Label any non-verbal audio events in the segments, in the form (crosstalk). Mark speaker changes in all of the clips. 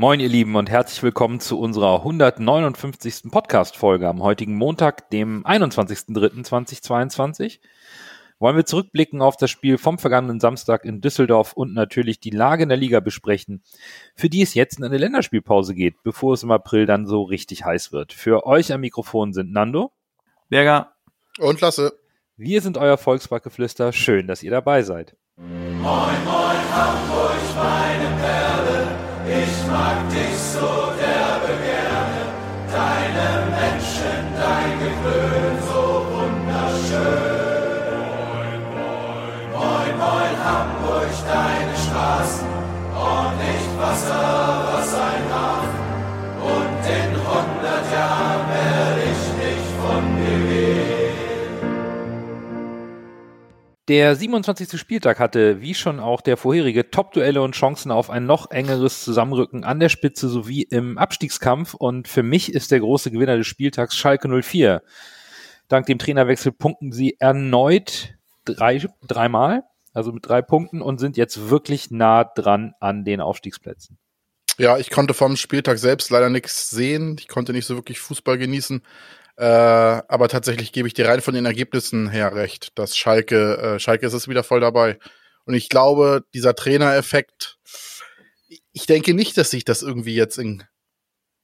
Speaker 1: Moin, ihr Lieben, und herzlich willkommen zu unserer 159. Podcast-Folge am heutigen Montag, dem 21.03.2022. Wollen wir zurückblicken auf das Spiel vom vergangenen Samstag in Düsseldorf und natürlich die Lage in der Liga besprechen, für die es jetzt in eine Länderspielpause geht, bevor es im April dann so richtig heiß wird. Für euch am Mikrofon sind Nando,
Speaker 2: Berger
Speaker 3: und Lasse.
Speaker 1: Wir sind euer Volksbackgeflüster. Schön, dass ihr dabei seid.
Speaker 4: Moin, moin, Hamburg. Ich mag dich so derbe gerne. Deine Menschen, dein Gewöhn so wunderschön. Moin, moin, moin, Hamburg, deine Straßen. Ordentlich Wasser, was ein Hafen. Und in hundert Jahren werde
Speaker 1: Der 27. Spieltag hatte, wie schon auch der vorherige, Top-Duelle und Chancen auf ein noch engeres Zusammenrücken an der Spitze sowie im Abstiegskampf. Und für mich ist der große Gewinner des Spieltags Schalke 04. Dank dem Trainerwechsel punkten sie erneut drei, dreimal, also mit drei Punkten und sind jetzt wirklich nah dran an den Aufstiegsplätzen.
Speaker 3: Ja, ich konnte vom Spieltag selbst leider nichts sehen. Ich konnte nicht so wirklich Fußball genießen. Äh, aber tatsächlich gebe ich dir rein von den Ergebnissen her recht, dass Schalke, äh, Schalke ist es wieder voll dabei. Und ich glaube, dieser Trainereffekt, ich denke nicht, dass sich das irgendwie jetzt in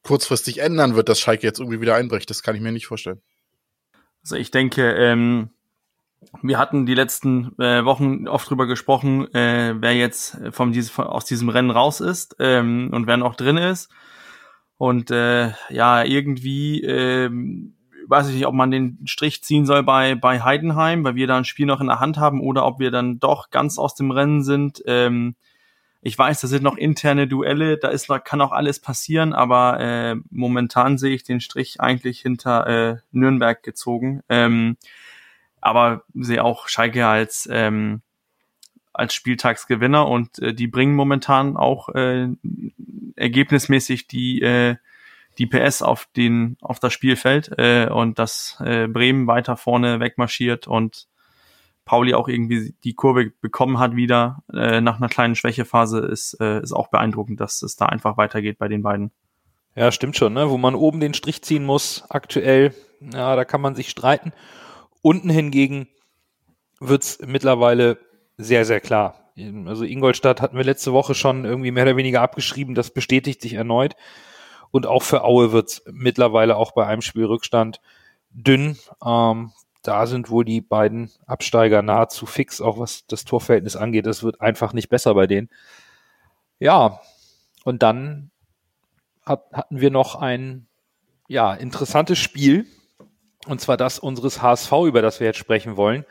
Speaker 3: kurzfristig ändern wird, dass Schalke jetzt irgendwie wieder einbricht. Das kann ich mir nicht vorstellen.
Speaker 2: Also ich denke, ähm, wir hatten die letzten äh, Wochen oft drüber gesprochen, äh, wer jetzt vom, von, aus diesem Rennen raus ist ähm, und wer noch drin ist. Und äh, ja, irgendwie ähm, weiß ich nicht, ob man den Strich ziehen soll bei, bei Heidenheim, weil wir da ein Spiel noch in der Hand haben oder ob wir dann doch ganz aus dem Rennen sind. Ähm, ich weiß, das sind noch interne Duelle, da ist kann auch alles passieren, aber äh, momentan sehe ich den Strich eigentlich hinter äh, Nürnberg gezogen. Ähm, aber sehe auch Schalke als ähm, als Spieltagsgewinner und äh, die bringen momentan auch äh, ergebnismäßig die äh, die PS auf den auf das Spielfeld äh, und dass äh, Bremen weiter vorne wegmarschiert und Pauli auch irgendwie die Kurve bekommen hat wieder äh, nach einer kleinen Schwächephase ist äh, ist auch beeindruckend, dass es da einfach weitergeht bei den beiden.
Speaker 1: Ja, stimmt schon, ne? Wo man oben den Strich ziehen muss, aktuell, ja, da kann man sich streiten. Unten hingegen wird's mittlerweile sehr, sehr klar. Also Ingolstadt hatten wir letzte Woche schon irgendwie mehr oder weniger abgeschrieben, das bestätigt sich erneut. Und auch für Aue wird's mittlerweile auch bei einem Spielrückstand dünn. Ähm, da sind wohl die beiden Absteiger nahezu fix, auch was das Torverhältnis angeht. Es wird einfach nicht besser bei denen. Ja, und dann hat, hatten wir noch ein ja, interessantes Spiel, und zwar das unseres HSV, über das wir jetzt sprechen wollen.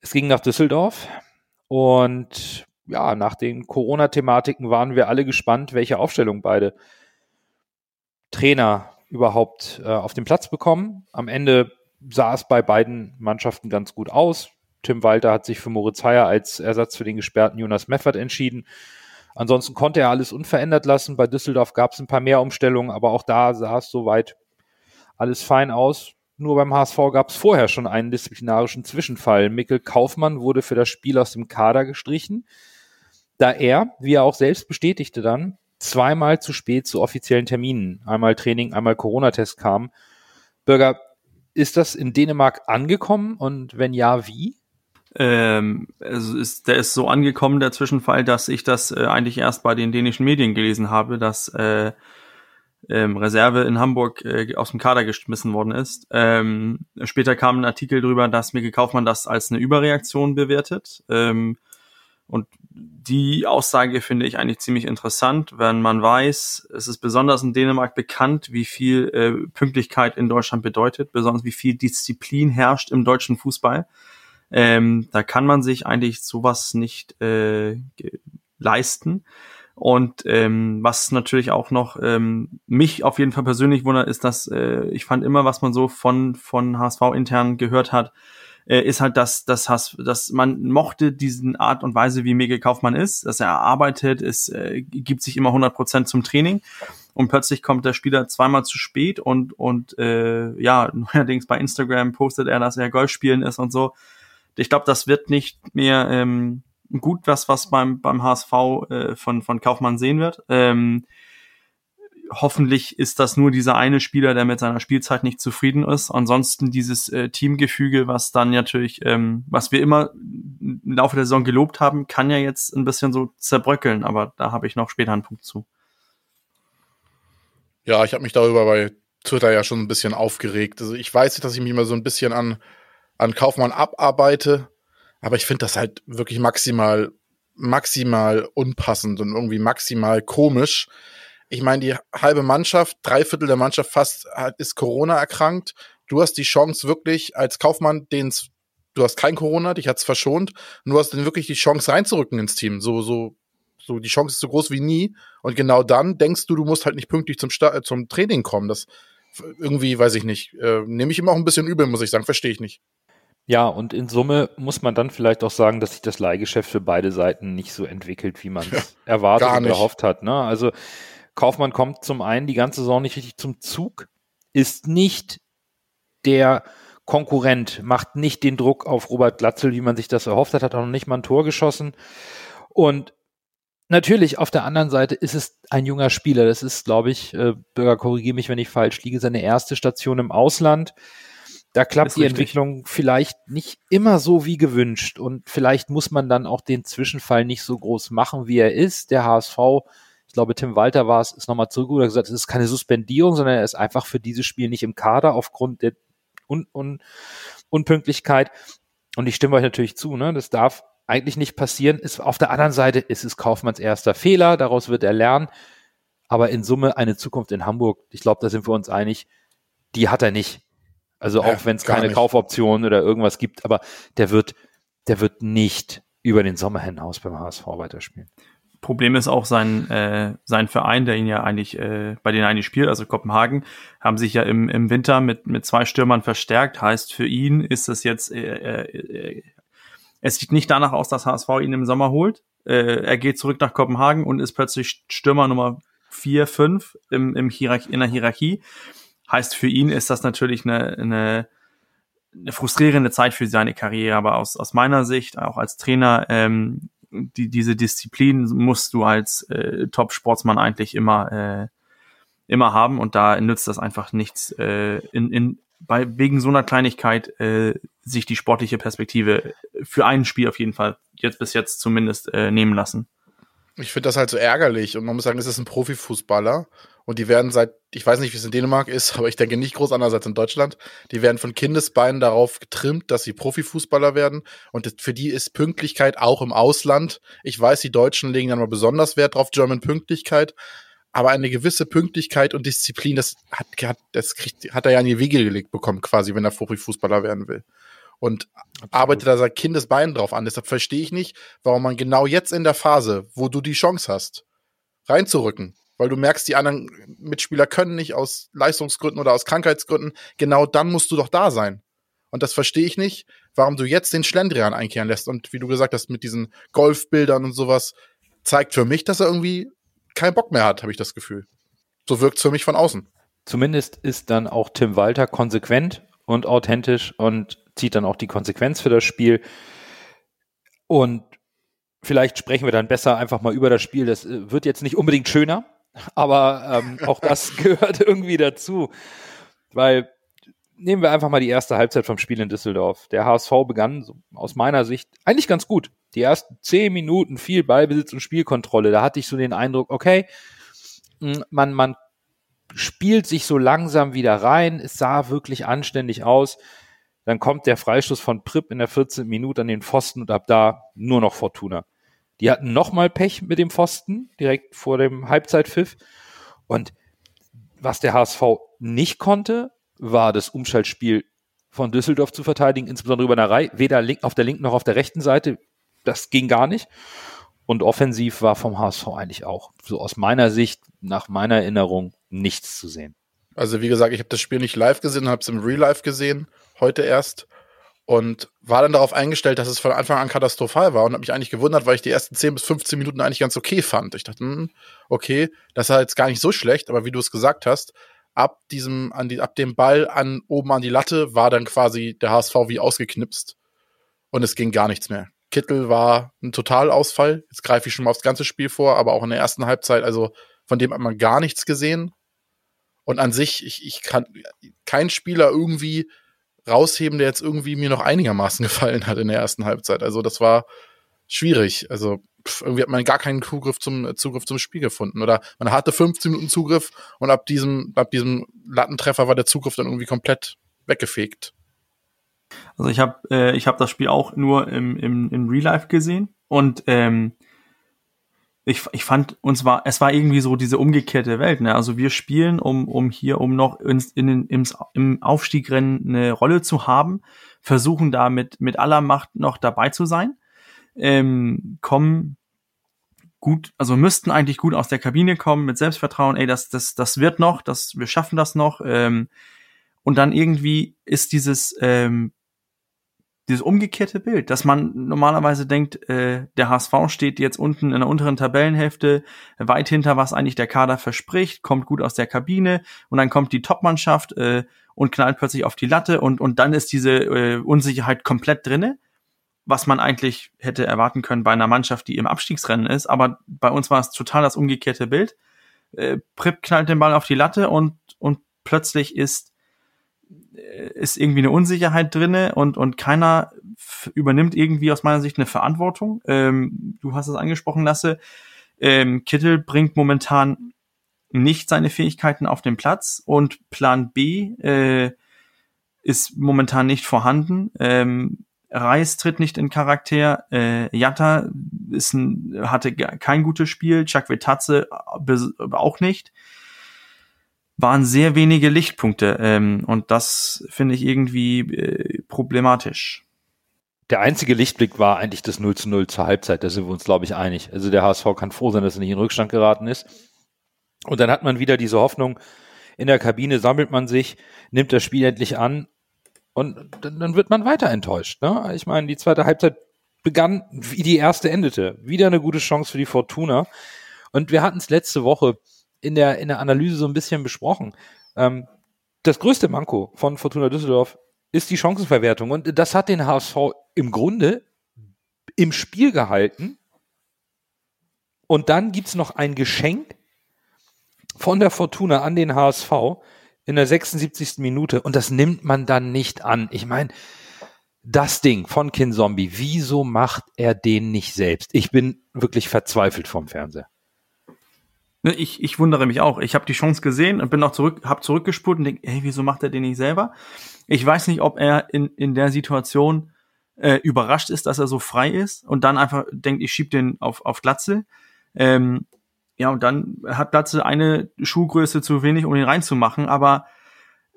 Speaker 1: Es ging nach Düsseldorf und ja, nach den Corona-Thematiken waren wir alle gespannt, welche Aufstellung beide Trainer überhaupt äh, auf den Platz bekommen. Am Ende sah es bei beiden Mannschaften ganz gut aus. Tim Walter hat sich für Moritz Heyer als Ersatz für den gesperrten Jonas Meffert entschieden. Ansonsten konnte er alles unverändert lassen. Bei Düsseldorf gab es ein paar mehr Umstellungen, aber auch da sah es soweit alles fein aus. Nur beim HSV gab es vorher schon einen disziplinarischen Zwischenfall. Mikkel Kaufmann wurde für das Spiel aus dem Kader gestrichen, da er, wie er auch selbst bestätigte dann, zweimal zu spät zu offiziellen Terminen, einmal Training, einmal Corona-Test kam. Bürger, ist das in Dänemark angekommen und wenn ja, wie?
Speaker 2: Ähm, also ist, der ist so angekommen, der Zwischenfall, dass ich das äh, eigentlich erst bei den dänischen Medien gelesen habe, dass äh, ähm, Reserve in Hamburg äh, aus dem Kader geschmissen worden ist. Ähm, später kam ein Artikel darüber, dass Mikkel Kaufmann das als eine Überreaktion bewertet. Ähm, und die Aussage finde ich eigentlich ziemlich interessant, wenn man weiß, es ist besonders in Dänemark bekannt, wie viel äh, Pünktlichkeit in Deutschland bedeutet, besonders wie viel Disziplin herrscht im deutschen Fußball. Ähm, da kann man sich eigentlich sowas nicht äh, leisten. Und ähm, was natürlich auch noch ähm, mich auf jeden Fall persönlich wundert, ist, dass äh, ich fand immer, was man so von von HSV intern gehört hat, äh, ist halt, dass, dass, Hass, dass man mochte diesen Art und Weise, wie Miguel Kaufmann ist, dass er arbeitet, es äh, gibt sich immer 100 Prozent zum Training und plötzlich kommt der Spieler zweimal zu spät und und äh, ja (laughs) neuerdings bei Instagram postet er, dass er Golf spielen ist und so. Ich glaube, das wird nicht mehr ähm, gut was, was beim, beim HSV äh, von, von Kaufmann sehen wird. Ähm, hoffentlich ist das nur dieser eine Spieler, der mit seiner Spielzeit nicht zufrieden ist. Ansonsten dieses äh, Teamgefüge, was dann natürlich, ähm, was wir immer im Laufe der Saison gelobt haben, kann ja jetzt ein bisschen so zerbröckeln, aber da habe ich noch später einen Punkt zu.
Speaker 3: Ja, ich habe mich darüber bei Twitter ja schon ein bisschen aufgeregt. Also ich weiß, dass ich mich mal so ein bisschen an, an Kaufmann abarbeite, aber ich finde das halt wirklich maximal, maximal unpassend und irgendwie maximal komisch. Ich meine, die halbe Mannschaft, drei Viertel der Mannschaft fast ist Corona erkrankt. Du hast die Chance wirklich als Kaufmann, den du hast kein Corona, dich hat's verschont, und du hast dann wirklich die Chance reinzurücken ins Team. So, so so, die Chance ist so groß wie nie. Und genau dann denkst du, du musst halt nicht pünktlich zum, Sta äh, zum Training kommen. Das irgendwie, weiß ich nicht, äh, nehme ich immer auch ein bisschen übel, muss ich sagen, verstehe ich nicht.
Speaker 1: Ja, und in Summe muss man dann vielleicht auch sagen, dass sich das Leihgeschäft für beide Seiten nicht so entwickelt, wie man es ja, erwartet und erhofft hat. Ne? Also Kaufmann kommt zum einen die ganze Saison nicht richtig zum Zug, ist nicht der Konkurrent, macht nicht den Druck auf Robert Glatzel, wie man sich das erhofft hat, hat auch noch nicht mal ein Tor geschossen. Und Natürlich, auf der anderen Seite ist es ein junger Spieler. Das ist, glaube ich, äh, Bürger, korrigiere mich, wenn ich falsch liege, seine erste Station im Ausland. Da klappt die richtig. Entwicklung vielleicht nicht immer so wie gewünscht. Und vielleicht muss man dann auch den Zwischenfall nicht so groß machen, wie er ist. Der HSV, ich glaube, Tim Walter war es, ist nochmal hat gesagt, es ist keine Suspendierung, sondern er ist einfach für dieses Spiel nicht im Kader aufgrund der Un Un Unpünktlichkeit. Und ich stimme euch natürlich zu, ne? Das darf eigentlich nicht passieren. Ist auf der anderen Seite ist es Kaufmanns erster Fehler, daraus wird er lernen. Aber in Summe eine Zukunft in Hamburg, ich glaube, da sind wir uns einig, die hat er nicht. Also auch ja, wenn es keine nicht. Kaufoption oder irgendwas gibt, aber der wird, der wird nicht über den Sommer hinaus beim HSV weiterspielen.
Speaker 2: Problem ist auch sein, äh, sein Verein, der ihn ja eigentlich, äh, bei denen eigentlich spielt, also Kopenhagen, haben sich ja im, im Winter mit, mit zwei Stürmern verstärkt. Heißt, für ihn ist das jetzt äh, äh, es sieht nicht danach aus, dass HSV ihn im Sommer holt. Äh, er geht zurück nach Kopenhagen und ist plötzlich Stürmer Nummer 4, 5 im, im Hierarch in der Hierarchie. Heißt, für ihn ist das natürlich eine, eine, eine frustrierende Zeit für seine Karriere, aber aus, aus meiner Sicht, auch als Trainer, ähm, die, diese Disziplin musst du als äh, Top-Sportsmann eigentlich immer, äh, immer haben und da nützt das einfach nichts, äh, in, in, bei, wegen so einer Kleinigkeit äh, sich die sportliche Perspektive für ein Spiel auf jeden Fall jetzt bis jetzt zumindest äh, nehmen lassen.
Speaker 3: Ich finde das halt so ärgerlich und man muss sagen, es ist ein Profifußballer und die werden seit, ich weiß nicht, wie es in Dänemark ist, (laughs) aber ich denke nicht groß anders als in Deutschland, die werden von Kindesbeinen darauf getrimmt, dass sie Profifußballer werden und für die ist Pünktlichkeit auch im Ausland. Ich weiß, die Deutschen legen dann mal besonders Wert drauf, German Pünktlichkeit, aber eine gewisse Pünktlichkeit und Disziplin, das hat, hat, das kriegt, hat er ja in die Wege gelegt bekommen, quasi, wenn er Profifußballer werden will. Und Absolut. arbeitet da sein Kindesbein drauf an. Deshalb verstehe ich nicht, warum man genau jetzt in der Phase, wo du die Chance hast, reinzurücken, weil du merkst, die anderen Mitspieler können nicht aus Leistungsgründen oder aus Krankheitsgründen, genau dann musst du doch da sein. Und das verstehe ich nicht, warum du jetzt den Schlendrian einkehren lässt. Und wie du gesagt hast, mit diesen Golfbildern und sowas, zeigt für mich, dass er irgendwie keinen Bock mehr hat, habe ich das Gefühl. So wirkt es für mich von außen.
Speaker 1: Zumindest ist dann auch Tim Walter konsequent und authentisch und zieht dann auch die Konsequenz für das Spiel. Und vielleicht sprechen wir dann besser einfach mal über das Spiel. Das äh, wird jetzt nicht unbedingt schöner, aber ähm, auch das (laughs) gehört irgendwie dazu. Weil nehmen wir einfach mal die erste Halbzeit vom Spiel in Düsseldorf. Der HSV begann so aus meiner Sicht eigentlich ganz gut die ersten zehn Minuten viel Ballbesitz und Spielkontrolle, da hatte ich so den Eindruck, okay, hm, man, man spielt sich so langsam wieder rein, es sah wirklich anständig aus. Dann kommt der Freistoß von Pripp in der 14. Minute an den Pfosten und ab da nur noch Fortuna. Die hatten nochmal Pech mit dem Pfosten, direkt vor dem Halbzeitpfiff. Und was der HSV nicht konnte, war das Umschaltspiel von Düsseldorf zu verteidigen, insbesondere über eine Reihe, weder auf der linken noch auf der rechten Seite das ging gar nicht. Und offensiv war vom HSV eigentlich auch, so aus meiner Sicht, nach meiner Erinnerung, nichts zu sehen.
Speaker 3: Also wie gesagt, ich habe das Spiel nicht live gesehen, habe es im Real Life gesehen, heute erst. Und war dann darauf eingestellt, dass es von Anfang an katastrophal war und habe mich eigentlich gewundert, weil ich die ersten 10 bis 15 Minuten eigentlich ganz okay fand. Ich dachte, hm, okay, das war jetzt gar nicht so schlecht, aber wie du es gesagt hast, ab diesem, an die, ab dem Ball an oben an die Latte war dann quasi der HSV wie ausgeknipst und es ging gar nichts mehr. Kittel war ein Totalausfall. Jetzt greife ich schon mal aufs ganze Spiel vor, aber auch in der ersten Halbzeit, also von dem hat man gar nichts gesehen. Und an sich, ich, ich kann kein Spieler irgendwie rausheben, der jetzt irgendwie mir noch einigermaßen (laughs) gefallen hat in der ersten Halbzeit. Also das war schwierig. Also pff, irgendwie hat man gar keinen Zugriff zum äh, Zugriff zum Spiel gefunden oder man hatte 15 Minuten Zugriff und ab diesem ab diesem Lattentreffer war der Zugriff dann irgendwie komplett weggefegt.
Speaker 2: Also ich habe äh, ich habe das Spiel auch nur im, im, im Real Life gesehen und ähm, ich, ich fand uns war es war irgendwie so diese umgekehrte Welt ne? Also wir spielen um um hier um noch in, in, im, im Aufstiegrennen eine Rolle zu haben versuchen da mit mit aller Macht noch dabei zu sein. Ähm, kommen gut also müssten eigentlich gut aus der Kabine kommen mit Selbstvertrauen ey das das das wird noch das wir schaffen das noch ähm, und dann irgendwie ist dieses ähm, dieses umgekehrte Bild, dass man normalerweise denkt, äh, der HSV steht jetzt unten in der unteren Tabellenhälfte, weit hinter, was eigentlich der Kader verspricht, kommt gut aus der Kabine und dann kommt die Topmannschaft äh, und knallt plötzlich auf die Latte und, und dann ist diese äh, Unsicherheit komplett drinne, was man eigentlich hätte erwarten können bei einer Mannschaft, die im Abstiegsrennen ist, aber bei uns war es total das umgekehrte Bild. Äh, Prip knallt den Ball auf die Latte und, und plötzlich ist ist irgendwie eine Unsicherheit drinne und und keiner übernimmt irgendwie aus meiner Sicht eine Verantwortung. Ähm, du hast es angesprochen, Lasse. Ähm, Kittel bringt momentan nicht seine Fähigkeiten auf den Platz und Plan B äh, ist momentan nicht vorhanden. Ähm, Reis tritt nicht in Charakter, äh, Jatta ist ein, hatte kein gutes Spiel, Chakwetatze auch nicht waren sehr wenige Lichtpunkte ähm, und das finde ich irgendwie äh, problematisch.
Speaker 1: Der einzige Lichtblick war eigentlich das 0 zu 0 zur Halbzeit, da sind wir uns, glaube ich, einig. Also der HSV kann froh sein, dass er nicht in Rückstand geraten ist. Und dann hat man wieder diese Hoffnung, in der Kabine sammelt man sich, nimmt das Spiel endlich an und dann, wird man weiter enttäuscht. Ne? Ich meine, die zweite Halbzeit begann, wie die erste endete. Wieder eine gute Chance für die Fortuna. Und wir hatten es letzte Woche, in der, in der Analyse so ein bisschen besprochen. Ähm, das größte Manko von Fortuna Düsseldorf ist die Chancenverwertung. Und das hat den HSV im Grunde im Spiel gehalten. Und dann gibt's noch ein Geschenk von der Fortuna an den HSV in der 76. Minute. Und das nimmt man dann nicht an. Ich meine, das Ding von Kin Zombie, wieso macht er den nicht selbst? Ich bin wirklich verzweifelt vom Fernseher.
Speaker 2: Ne, ich, ich wundere mich auch. Ich habe die Chance gesehen und bin noch zurück, habe zurückgespult und denke, hey, wieso macht er den nicht selber? Ich weiß nicht, ob er in, in der Situation äh, überrascht ist, dass er so frei ist und dann einfach denkt, ich schieb den auf, auf Glatze. Ähm, ja, und dann hat Glatze eine Schuhgröße zu wenig, um ihn reinzumachen, aber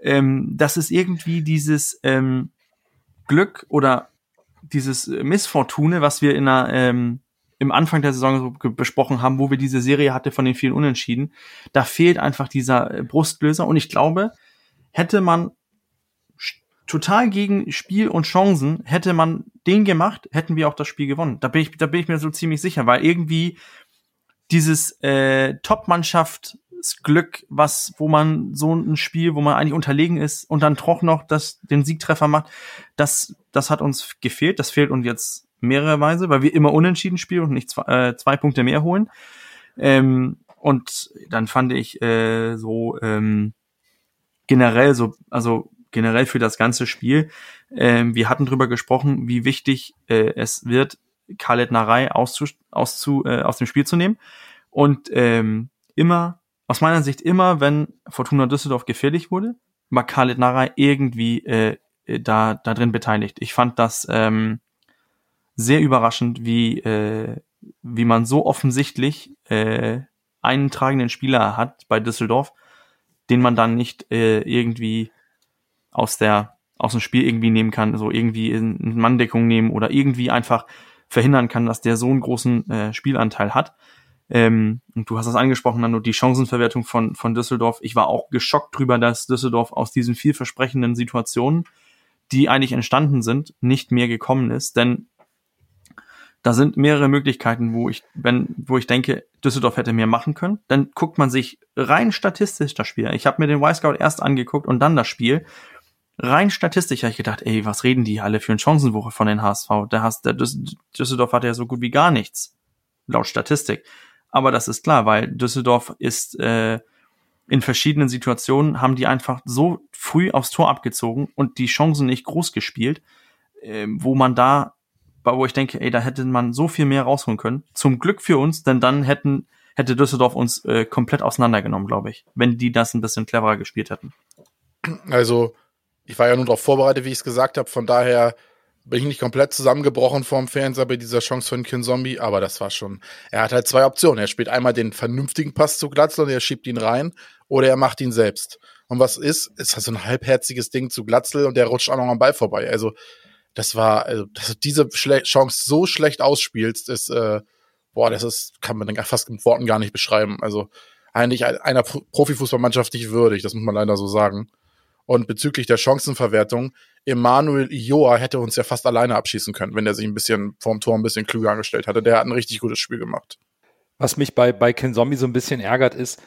Speaker 2: ähm, das ist irgendwie dieses ähm, Glück oder dieses Missfortune, was wir in einer ähm, im Anfang der Saison so besprochen haben, wo wir diese Serie hatte von den vielen Unentschieden, da fehlt einfach dieser äh, Brustlöser und ich glaube, hätte man total gegen Spiel und Chancen, hätte man den gemacht, hätten wir auch das Spiel gewonnen. Da bin ich, da bin ich mir so ziemlich sicher, weil irgendwie dieses äh, Top-Mannschaftsglück, was, wo man so ein Spiel, wo man eigentlich unterlegen ist und dann Troch noch das, den Siegtreffer macht, das, das hat uns gefehlt. Das fehlt uns jetzt mehrere Weise, weil wir immer unentschieden spielen und nicht zwei, äh, zwei Punkte mehr holen. Ähm, und dann fand ich äh, so ähm, generell so, also generell für das ganze Spiel, ähm, wir hatten drüber gesprochen, wie wichtig äh, es wird, Khaled Narei auszu, auszu, äh, aus dem Spiel zu nehmen. Und ähm, immer, aus meiner Sicht immer, wenn Fortuna Düsseldorf gefährlich wurde, war Khaled Narei irgendwie äh, da, da drin beteiligt. Ich fand das ähm, sehr überraschend, wie, äh, wie man so offensichtlich äh, einen tragenden Spieler hat bei Düsseldorf, den man dann nicht äh, irgendwie aus der aus dem Spiel irgendwie nehmen kann, so irgendwie in Manndeckung nehmen oder irgendwie einfach verhindern kann, dass der so einen großen äh, Spielanteil hat. Ähm, und du hast es angesprochen, nur die Chancenverwertung von, von Düsseldorf. Ich war auch geschockt drüber, dass Düsseldorf aus diesen vielversprechenden Situationen, die eigentlich entstanden sind, nicht mehr gekommen ist. Denn da sind mehrere Möglichkeiten, wo ich, wenn, wo ich denke, Düsseldorf hätte mehr machen können. Dann guckt man sich rein statistisch das Spiel. Ich habe mir den Y-Scout erst angeguckt und dann das Spiel. Rein statistisch habe ich gedacht, ey, was reden die alle für eine Chancenwoche von den HSV? Der, Hass, der Düsseldorf hatte ja so gut wie gar nichts. Laut Statistik. Aber das ist klar, weil Düsseldorf ist, äh, in verschiedenen Situationen haben die einfach so früh aufs Tor abgezogen und die Chancen nicht groß gespielt, äh, wo man da, wo ich denke, ey, da hätte man so viel mehr rausholen können. Zum Glück für uns, denn dann hätten hätte Düsseldorf uns äh, komplett auseinandergenommen, glaube ich, wenn die das ein bisschen cleverer gespielt hätten.
Speaker 3: Also, ich war ja nur darauf vorbereitet, wie ich es gesagt habe, von daher bin ich nicht komplett zusammengebrochen vorm Fernseher bei dieser Chance von Kin Zombie, aber das war schon. Er hat halt zwei Optionen. Er spielt einmal den vernünftigen Pass zu Glatzel und er schiebt ihn rein, oder er macht ihn selbst. Und was ist? Ist halt so ein halbherziges Ding zu Glatzel und der rutscht auch noch am Ball vorbei. Also, das war, also, dass du diese Schle Chance so schlecht ausspielst, ist, äh, boah, das ist, kann man fast mit Worten gar nicht beschreiben. Also, eigentlich einer Profifußballmannschaft nicht würdig, das muss man leider so sagen. Und bezüglich der Chancenverwertung, Emanuel Ioa hätte uns ja fast alleine abschießen können, wenn er sich ein bisschen vorm Tor ein bisschen klüger angestellt hatte. Der hat ein richtig gutes Spiel gemacht.
Speaker 1: Was mich bei, bei Ken Zombie so ein bisschen ärgert, ist,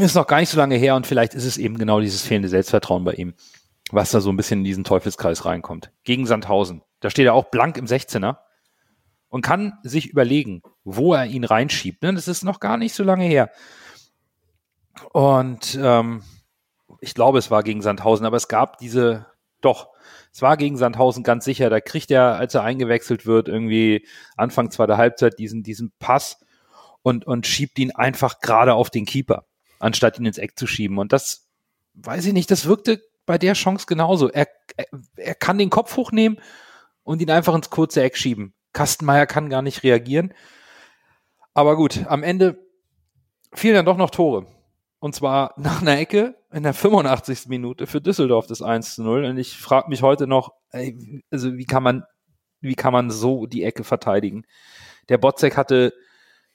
Speaker 1: ist noch gar nicht so lange her und vielleicht ist es eben genau dieses fehlende Selbstvertrauen bei ihm, was da so ein bisschen in diesen Teufelskreis reinkommt. Gegen Sandhausen. Da steht er auch blank im 16er und kann sich überlegen, wo er ihn reinschiebt. Ne? Das ist noch gar nicht so lange her. Und ähm, ich glaube, es war gegen Sandhausen, aber es gab diese, doch, es war gegen Sandhausen ganz sicher. Da kriegt er, als er eingewechselt wird, irgendwie Anfang zweiter Halbzeit diesen, diesen Pass und, und schiebt ihn einfach gerade auf den Keeper, anstatt ihn ins Eck zu schieben. Und das, weiß ich nicht, das wirkte bei der Chance genauso. Er, er, er kann den Kopf hochnehmen und ihn einfach ins kurze Eck schieben. Kastenmeier kann gar nicht reagieren. Aber gut, am Ende fielen dann doch noch Tore. Und zwar nach einer Ecke in der 85. Minute für Düsseldorf das 1 zu 0. Und ich frage mich heute noch, also wie kann man, wie kann man so die Ecke verteidigen? Der Botzek hatte,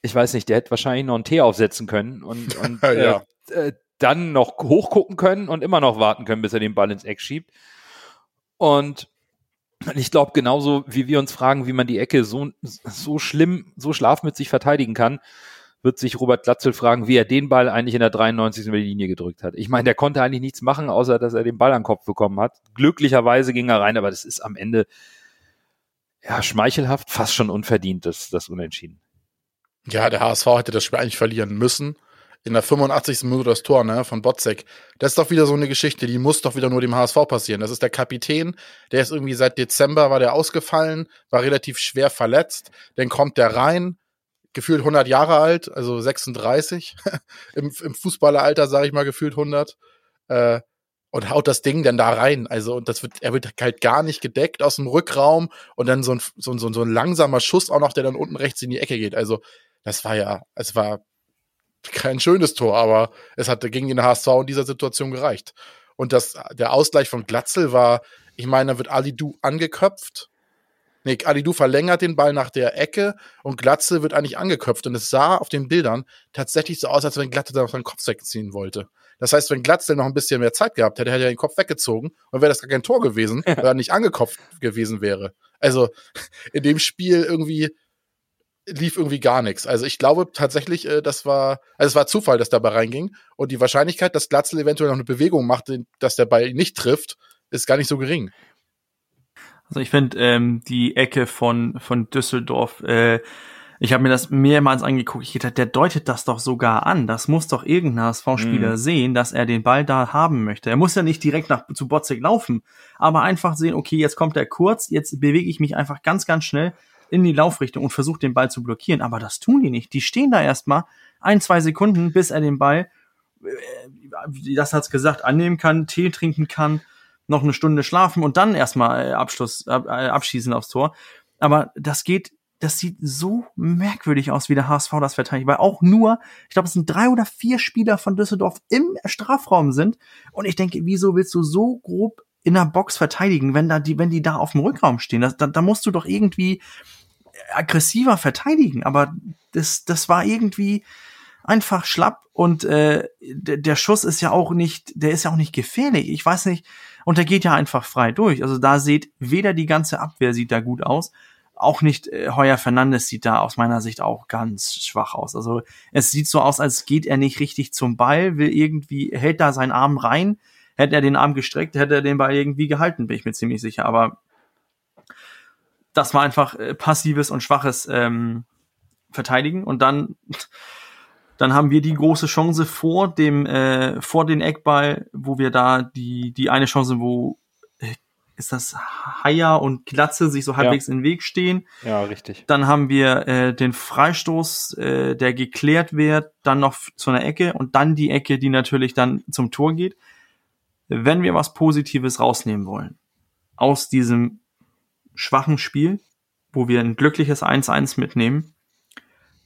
Speaker 1: ich weiß nicht, der hätte wahrscheinlich noch einen Tee aufsetzen können und, (laughs) und ja. äh, äh, dann noch hochgucken können und immer noch warten können, bis er den Ball ins Eck schiebt. Und ich glaube, genauso wie wir uns fragen, wie man die Ecke so, so schlimm, so schlafmützig verteidigen kann, wird sich Robert Glatzel fragen, wie er den Ball eigentlich in der 93. über die Linie gedrückt hat. Ich meine, der konnte eigentlich nichts machen, außer dass er den Ball an den Kopf bekommen hat. Glücklicherweise ging er rein, aber das ist am Ende ja schmeichelhaft, fast schon unverdient, das, das Unentschieden.
Speaker 3: Ja, der HSV hätte das Spiel eigentlich verlieren müssen. In der 85. Minute das Tor ne, von Botzek. Das ist doch wieder so eine Geschichte, die muss doch wieder nur dem HSV passieren. Das ist der Kapitän, der ist irgendwie seit Dezember war der ausgefallen, war relativ schwer verletzt. Dann kommt der rein, gefühlt 100 Jahre alt, also 36 (laughs) im, im Fußballeralter, sage ich mal, gefühlt 100 äh, und haut das Ding dann da rein. Also und das wird, er wird halt gar nicht gedeckt aus dem Rückraum und dann so ein, so, ein, so ein langsamer Schuss auch noch, der dann unten rechts in die Ecke geht. Also das war ja, es war kein schönes Tor, aber es hatte gegen den HSV in dieser Situation gereicht. Und das, der Ausgleich von Glatzel war, ich meine, da wird Ali Du angeköpft Nee, Alidu verlängert den Ball nach der Ecke und Glatze wird eigentlich angeköpft. Und es sah auf den Bildern tatsächlich so aus, als wenn Glatze da seinen Kopf wegziehen wollte. Das heißt, wenn Glatze noch ein bisschen mehr Zeit gehabt hätte, hätte er den Kopf weggezogen und wäre das gar kein Tor gewesen, (laughs) weil er nicht angekopft gewesen wäre. Also (laughs) in dem Spiel irgendwie lief irgendwie gar nichts. Also ich glaube tatsächlich, äh, das war, also es war Zufall, dass der Ball reinging und die Wahrscheinlichkeit, dass Glatzel eventuell noch eine Bewegung macht, dass der Ball nicht trifft, ist gar nicht so gering.
Speaker 2: Also ich finde ähm, die Ecke von von Düsseldorf. Äh, ich habe mir das mehrmals angeguckt. Ich dachte, der deutet das doch sogar an. Das muss doch irgendein HSV-Spieler mm. sehen, dass er den Ball da haben möchte. Er muss ja nicht direkt nach zu Botzek laufen, aber einfach sehen, okay, jetzt kommt er kurz, jetzt bewege ich mich einfach ganz, ganz schnell in die Laufrichtung und versuche den Ball zu blockieren. Aber das tun die nicht. Die stehen da erstmal ein, zwei Sekunden, bis er den Ball, äh, das hat's gesagt, annehmen kann, Tee trinken kann noch eine Stunde schlafen und dann erstmal äh, Abschluss, äh, abschießen aufs Tor. Aber das geht, das sieht so merkwürdig aus, wie der HSV das verteidigt, weil auch nur, ich glaube, es sind drei oder vier Spieler von Düsseldorf im Strafraum sind. Und ich denke, wieso willst du so grob in der Box verteidigen, wenn da die, wenn die da auf dem Rückraum stehen? Das, da, da musst du doch irgendwie aggressiver verteidigen. Aber das, das war irgendwie einfach schlapp und äh, der Schuss ist ja auch nicht, der ist ja auch nicht gefährlich. Ich weiß nicht, und der geht ja einfach frei durch. Also da sieht weder die ganze Abwehr sieht da gut aus, auch nicht äh, Heuer Fernandes sieht da aus meiner Sicht auch ganz schwach aus. Also es sieht so aus, als geht er nicht richtig zum Ball, will irgendwie, hält da seinen Arm rein. Hätte er den Arm gestreckt, hätte er den Ball irgendwie gehalten, bin ich mir ziemlich sicher. Aber das war einfach äh, passives und schwaches ähm, Verteidigen. Und dann Dann haben wir die große Chance vor dem, äh, vor den Eckball, wo wir da die, die eine Chance, wo äh, ist das Haier und Glatze sich so halbwegs ja. in den Weg stehen.
Speaker 1: Ja, richtig.
Speaker 2: Dann haben wir äh, den Freistoß, äh, der geklärt wird, dann noch zu einer Ecke und dann die Ecke, die natürlich dann zum Tor geht. Wenn wir was Positives rausnehmen wollen aus diesem schwachen Spiel, wo wir ein glückliches 1-1 mitnehmen,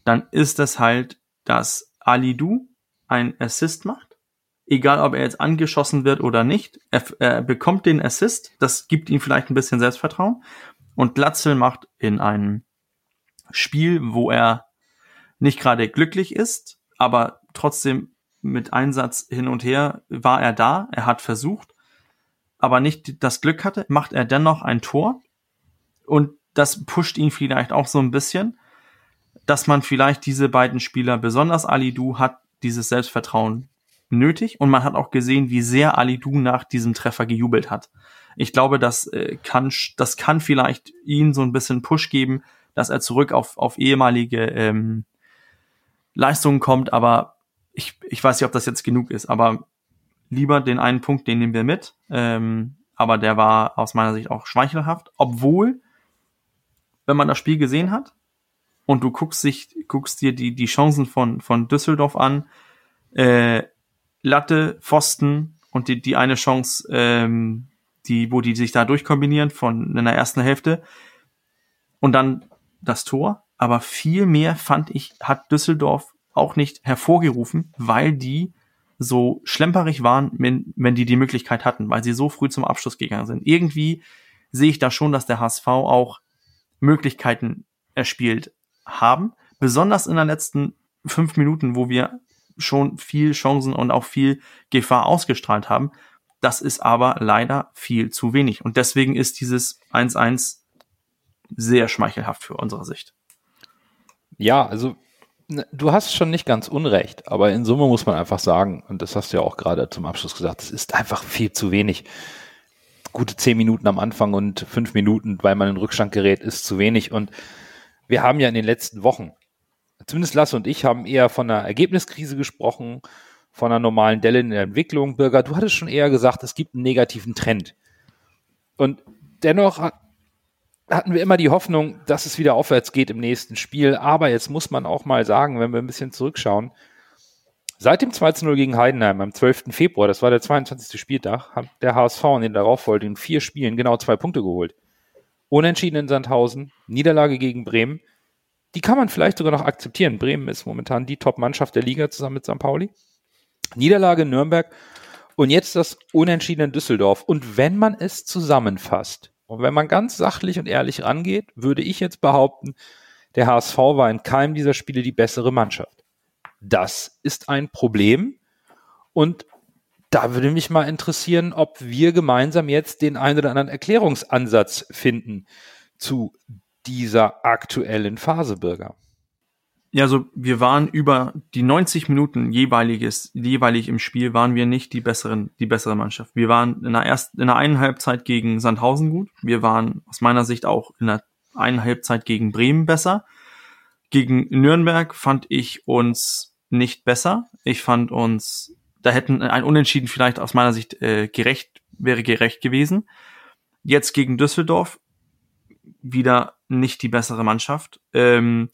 Speaker 2: dann ist es halt, dass Ali Du ein Assist macht. Egal, ob er jetzt angeschossen wird oder nicht. Er, er bekommt den Assist. Das gibt ihm vielleicht ein bisschen Selbstvertrauen. Und Glatzel macht in einem Spiel, wo er nicht gerade glücklich ist, aber trotzdem mit Einsatz hin und her war er da. Er hat versucht, aber nicht das Glück hatte, macht er dennoch ein Tor. Und das pusht ihn vielleicht auch so ein bisschen, dass man vielleicht diese beiden Spieler, besonders Ali Du, hat dieses Selbstvertrauen nötig und man hat auch gesehen, wie sehr Ali Du nach diesem Treffer gejubelt hat. Ich glaube, das äh, kann, das kann vielleicht ihn so ein bisschen Push geben, dass er zurück auf, auf ehemalige ähm, Leistungen kommt, aber ich, ich weiß nicht, ob das jetzt genug ist, aber lieber den einen Punkt, den nehmen wir mit. Ähm, aber der war aus meiner Sicht auch schmeichelhaft, obwohl wenn man das Spiel gesehen hat und du guckst sich, guckst dir die, die Chancen von, von Düsseldorf an, äh, Latte, Pfosten und die, die eine Chance, ähm, die, wo die sich da durchkombinieren von in der ersten Hälfte und dann das Tor. Aber viel mehr fand ich, hat Düsseldorf auch nicht hervorgerufen, weil die so schlemperig waren, wenn, wenn die die Möglichkeit hatten, weil sie so früh zum Abschluss gegangen sind. Irgendwie sehe ich da schon, dass der HSV auch Möglichkeiten erspielt haben. Besonders in den letzten fünf Minuten, wo wir schon viel Chancen und auch viel Gefahr ausgestrahlt haben. Das ist aber leider viel zu wenig. Und deswegen ist dieses 1-1 sehr schmeichelhaft für unsere Sicht.
Speaker 1: Ja, also ne, du hast schon nicht ganz unrecht, aber in Summe muss man einfach sagen, und das hast du ja auch gerade zum Abschluss gesagt, es ist einfach viel zu wenig gute zehn Minuten am Anfang und fünf Minuten, weil man in Rückstand gerät, ist zu wenig. Und wir haben ja in den letzten Wochen, zumindest Lasse und ich, haben eher von einer Ergebniskrise gesprochen, von einer normalen Delle in der Entwicklung. Bürger, du hattest schon eher gesagt, es gibt einen negativen Trend. Und dennoch hatten wir immer die Hoffnung, dass es wieder aufwärts geht im nächsten Spiel. Aber jetzt muss man auch mal sagen, wenn wir ein bisschen zurückschauen, Seit dem 2-0 gegen Heidenheim am 12. Februar, das war der 22. Spieltag, hat der HSV in den darauffolgenden vier Spielen genau zwei Punkte geholt. Unentschieden in Sandhausen, Niederlage gegen Bremen. Die kann man vielleicht sogar noch akzeptieren. Bremen ist momentan die Top-Mannschaft der Liga zusammen mit St. Pauli. Niederlage in Nürnberg und jetzt das Unentschieden in Düsseldorf. Und wenn man es zusammenfasst und wenn man ganz sachlich und ehrlich rangeht, würde ich jetzt behaupten, der HSV war in keinem dieser Spiele die bessere Mannschaft. Das ist ein Problem. Und da würde mich mal interessieren, ob wir gemeinsam jetzt den einen oder anderen Erklärungsansatz finden zu dieser aktuellen Phase, Bürger.
Speaker 2: Ja, also wir waren über die 90 Minuten jeweiliges, jeweilig im Spiel waren wir nicht die besseren, die bessere Mannschaft. Wir waren in der ersten, in der einen Halbzeit gegen Sandhausen gut. Wir waren aus meiner Sicht auch in der einen Halbzeit gegen Bremen besser. Gegen Nürnberg fand ich uns nicht besser. Ich fand uns, da hätten ein Unentschieden vielleicht aus meiner Sicht äh, gerecht, wäre gerecht gewesen. Jetzt gegen Düsseldorf wieder nicht die bessere Mannschaft. Ähm,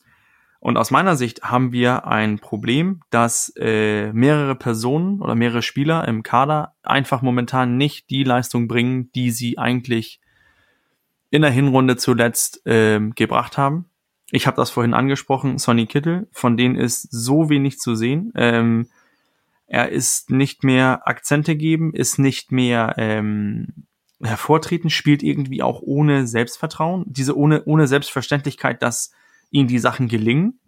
Speaker 2: und aus meiner Sicht haben wir ein Problem, dass äh, mehrere Personen oder mehrere Spieler im Kader einfach momentan nicht die Leistung bringen, die sie eigentlich in der Hinrunde zuletzt ähm, gebracht haben. Ich habe das vorhin angesprochen, Sonny Kittel, von denen ist so wenig zu sehen. Ähm, er ist nicht mehr Akzente geben, ist nicht mehr ähm, hervortreten, spielt irgendwie auch ohne Selbstvertrauen, diese ohne, ohne Selbstverständlichkeit, dass ihm die Sachen gelingen.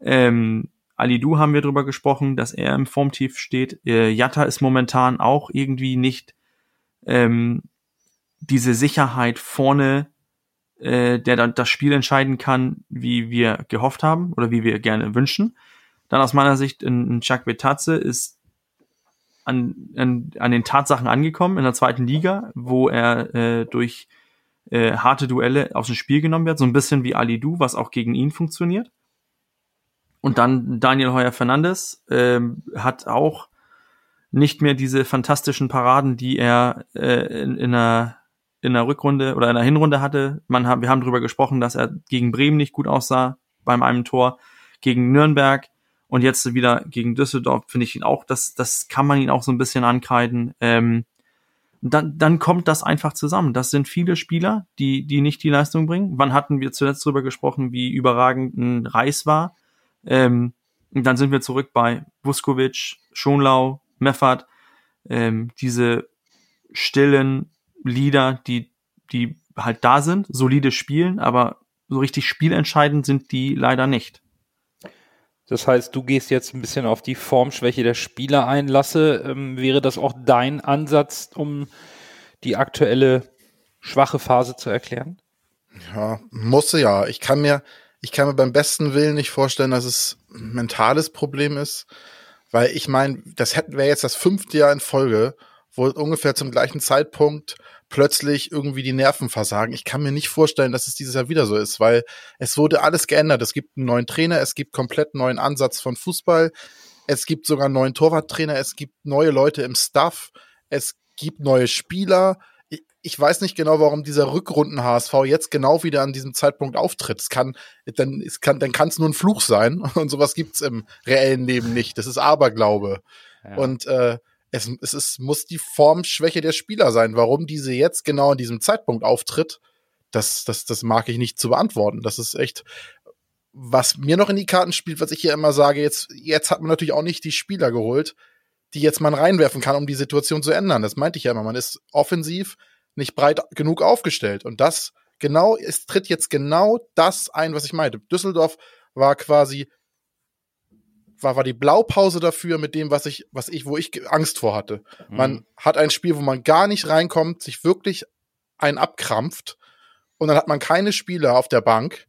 Speaker 2: Ähm, Ali Du haben wir drüber gesprochen, dass er im Formtief steht. Äh, ist momentan auch irgendwie nicht ähm, diese Sicherheit vorne äh, der dann das Spiel entscheiden kann, wie wir gehofft haben oder wie wir gerne wünschen. Dann aus meiner Sicht ein, ein Chuck Betatze ist an, an, an den Tatsachen angekommen in der zweiten Liga, wo er äh, durch äh, harte Duelle aus dem Spiel genommen wird, so ein bisschen wie Ali Du, was auch gegen ihn funktioniert. Und dann Daniel Heuer Fernandes ähm, hat auch nicht mehr diese fantastischen Paraden, die er äh, in, in einer in der Rückrunde oder in der Hinrunde hatte. Man hat, wir haben darüber gesprochen, dass er gegen Bremen nicht gut aussah beim einem Tor, gegen Nürnberg und jetzt wieder gegen Düsseldorf finde ich ihn auch, das, das kann man ihn auch so ein bisschen ankreiden. Ähm, dann, dann kommt das einfach zusammen. Das sind viele Spieler, die, die nicht die Leistung bringen. Wann hatten wir zuletzt darüber gesprochen, wie überragend ein Reis war? Ähm, und dann sind wir zurück bei Vuskovic, Schonlau, Meffert, ähm, diese stillen Lieder, die, die halt da sind, solide spielen, aber so richtig spielentscheidend sind die leider nicht.
Speaker 1: Das heißt, du gehst jetzt ein bisschen auf die Formschwäche der Spieler ein. Lasse, ähm, wäre das auch dein Ansatz, um die aktuelle schwache Phase zu erklären?
Speaker 3: Ja, muss ja. Ich kann mir, ich kann mir beim besten Willen nicht vorstellen, dass es ein mentales Problem ist, weil ich meine, das hätten wir jetzt das fünfte Jahr in Folge, wo ungefähr zum gleichen Zeitpunkt plötzlich irgendwie die Nerven versagen. Ich kann mir nicht vorstellen, dass es dieses Jahr wieder so ist, weil es wurde alles geändert. Es gibt einen neuen Trainer, es gibt komplett neuen Ansatz von Fußball, es gibt sogar einen neuen Torwarttrainer, es gibt neue Leute im Staff, es gibt neue Spieler. Ich, weiß nicht genau, warum dieser Rückrunden HSV jetzt genau wieder an diesem Zeitpunkt auftritt. Es kann, dann, es kann, dann kann es nur ein Fluch sein (laughs) und sowas gibt's im reellen Leben nicht. Das ist Aberglaube. Ja. Und äh, es, es ist, muss die Formschwäche der Spieler sein. Warum diese jetzt genau an diesem Zeitpunkt auftritt, das, das, das mag ich nicht zu beantworten. Das ist echt, was mir noch in die Karten spielt, was ich hier immer sage, jetzt, jetzt hat man natürlich auch nicht die Spieler geholt, die jetzt man reinwerfen kann, um die Situation zu ändern. Das meinte ich ja immer. Man ist offensiv nicht breit genug aufgestellt. Und das genau, es tritt jetzt genau das ein, was ich meinte. Düsseldorf war quasi war, war die Blaupause dafür mit dem, was ich, was ich, wo ich Angst vor hatte. Mhm. Man hat ein Spiel, wo man gar nicht reinkommt, sich wirklich einen abkrampft und dann hat man keine Spieler auf der Bank,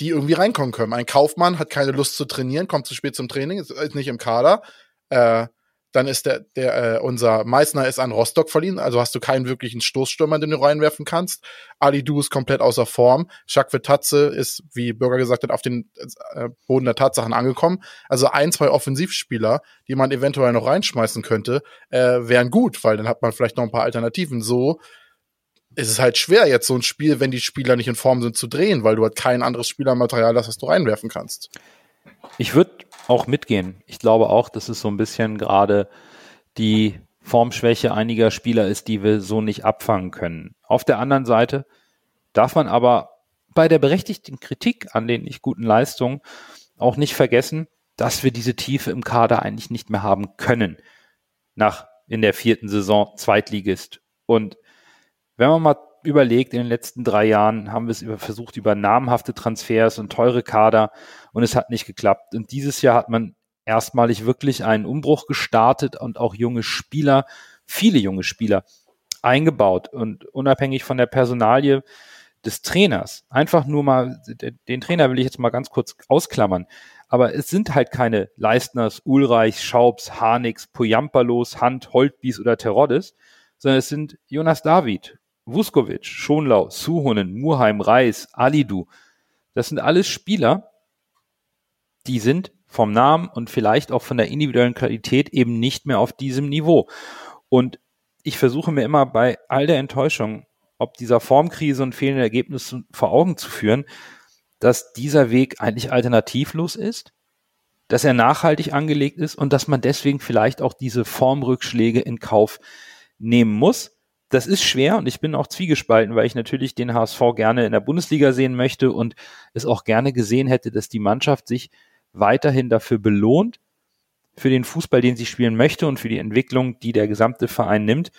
Speaker 3: die irgendwie reinkommen können. Ein Kaufmann hat keine Lust zu trainieren, kommt zu spät zum Training, ist nicht im Kader. Äh, dann ist der, der äh, unser Meißner ist an Rostock verliehen, also hast du keinen wirklichen Stoßstürmer, den du reinwerfen kannst. Ali Du ist komplett außer Form. Jacques Tatze ist, wie Bürger gesagt hat, auf den äh, Boden der Tatsachen angekommen. Also ein, zwei Offensivspieler, die man eventuell noch reinschmeißen könnte, äh, wären gut, weil dann hat man vielleicht noch ein paar Alternativen. So ist es halt schwer, jetzt so ein Spiel, wenn die Spieler nicht in Form sind, zu drehen, weil du halt kein anderes Spielermaterial hast, das du reinwerfen kannst.
Speaker 1: Ich würde auch mitgehen. Ich glaube auch, dass es so ein bisschen gerade die Formschwäche einiger Spieler ist, die wir so nicht abfangen können. Auf der anderen Seite darf man aber bei der berechtigten Kritik an den nicht guten Leistungen auch nicht vergessen, dass wir diese Tiefe im Kader eigentlich nicht mehr haben können. Nach in der vierten Saison Zweitligist. Und wenn man mal überlegt, in den letzten drei Jahren haben wir es über, versucht über namhafte Transfers und teure Kader und es hat nicht geklappt. Und dieses Jahr hat man erstmalig wirklich einen Umbruch gestartet und auch junge Spieler, viele junge Spieler eingebaut und unabhängig von der Personalie des Trainers. Einfach nur mal, den Trainer will ich jetzt mal ganz kurz ausklammern. Aber es sind halt keine Leistners, Ulreich, Schaubs, Harnix, Poyampalos, Hand, Holtbies oder Teroddes, sondern es sind Jonas David, Vuskovic, Schonlau, Suhonen, Murheim, Reis, Alidu. Das sind alles Spieler, die sind vom Namen und vielleicht auch von der individuellen Qualität eben nicht mehr auf diesem Niveau. Und ich versuche mir immer bei all der Enttäuschung, ob dieser Formkrise und fehlenden Ergebnissen vor Augen zu führen, dass dieser Weg eigentlich alternativlos ist, dass er nachhaltig angelegt ist und dass man deswegen vielleicht auch diese Formrückschläge in Kauf nehmen muss das ist schwer und ich bin auch zwiegespalten, weil ich natürlich den HSV gerne in der Bundesliga sehen möchte und es auch gerne gesehen hätte, dass die Mannschaft sich weiterhin dafür belohnt, für den Fußball, den sie spielen möchte und für die Entwicklung, die der gesamte Verein nimmt.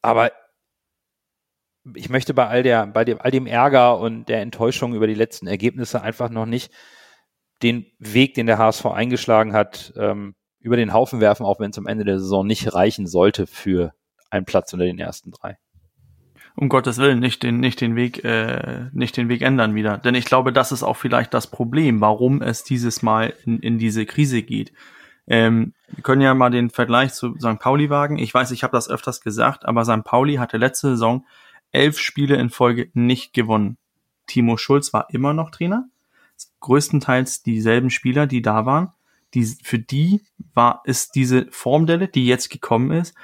Speaker 1: Aber ich möchte bei all der, bei dem, all dem Ärger und der Enttäuschung über die letzten Ergebnisse einfach noch nicht den Weg, den der HSV eingeschlagen hat, ähm, über den Haufen werfen, auch wenn es am Ende der Saison nicht reichen sollte für einen Platz unter den ersten drei.
Speaker 2: Um Gottes Willen, nicht den, nicht den Weg, äh, nicht den Weg ändern wieder. Denn ich glaube, das ist auch vielleicht das Problem, warum es dieses Mal in, in diese Krise geht. Ähm, wir können ja mal den Vergleich zu St. Pauli wagen. Ich weiß, ich habe das öfters gesagt, aber St. Pauli hatte letzte Saison elf Spiele in Folge nicht gewonnen. Timo Schulz war immer noch Trainer. größtenteils dieselben Spieler, die da waren. Die, für die war, ist diese Formdelle, die jetzt gekommen ist,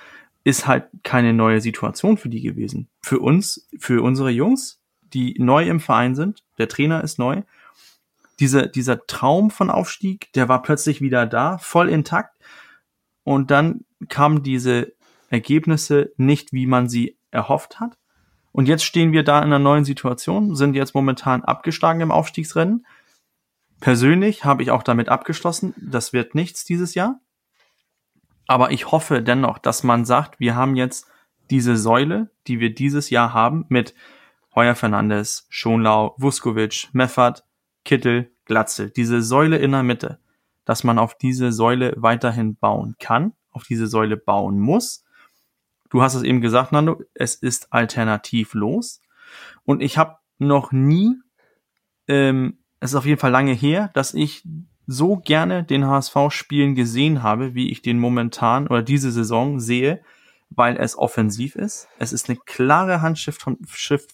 Speaker 2: ist halt keine neue Situation für die gewesen. Für uns, für unsere Jungs, die neu im Verein sind, der Trainer ist neu, diese, dieser Traum von Aufstieg, der war plötzlich wieder da, voll intakt. Und dann kamen diese Ergebnisse nicht, wie man sie erhofft hat. Und jetzt stehen wir da in einer neuen Situation, sind jetzt momentan abgeschlagen im Aufstiegsrennen. Persönlich habe ich auch damit abgeschlossen, das wird nichts dieses Jahr. Aber ich hoffe dennoch, dass man sagt, wir haben jetzt diese Säule, die wir dieses Jahr haben, mit Heuer Fernandes, Schonlau, Vuskovic, Meffert, Kittel, Glatzel, diese Säule in der Mitte, dass man auf diese Säule weiterhin bauen kann, auf diese Säule bauen muss. Du hast es eben gesagt, Nando, es ist alternativlos. Und ich habe noch nie, ähm, es ist auf jeden Fall lange her, dass ich so gerne den HSV spielen gesehen habe, wie ich den momentan oder diese Saison sehe, weil es offensiv ist. Es ist eine klare Handschrift vom,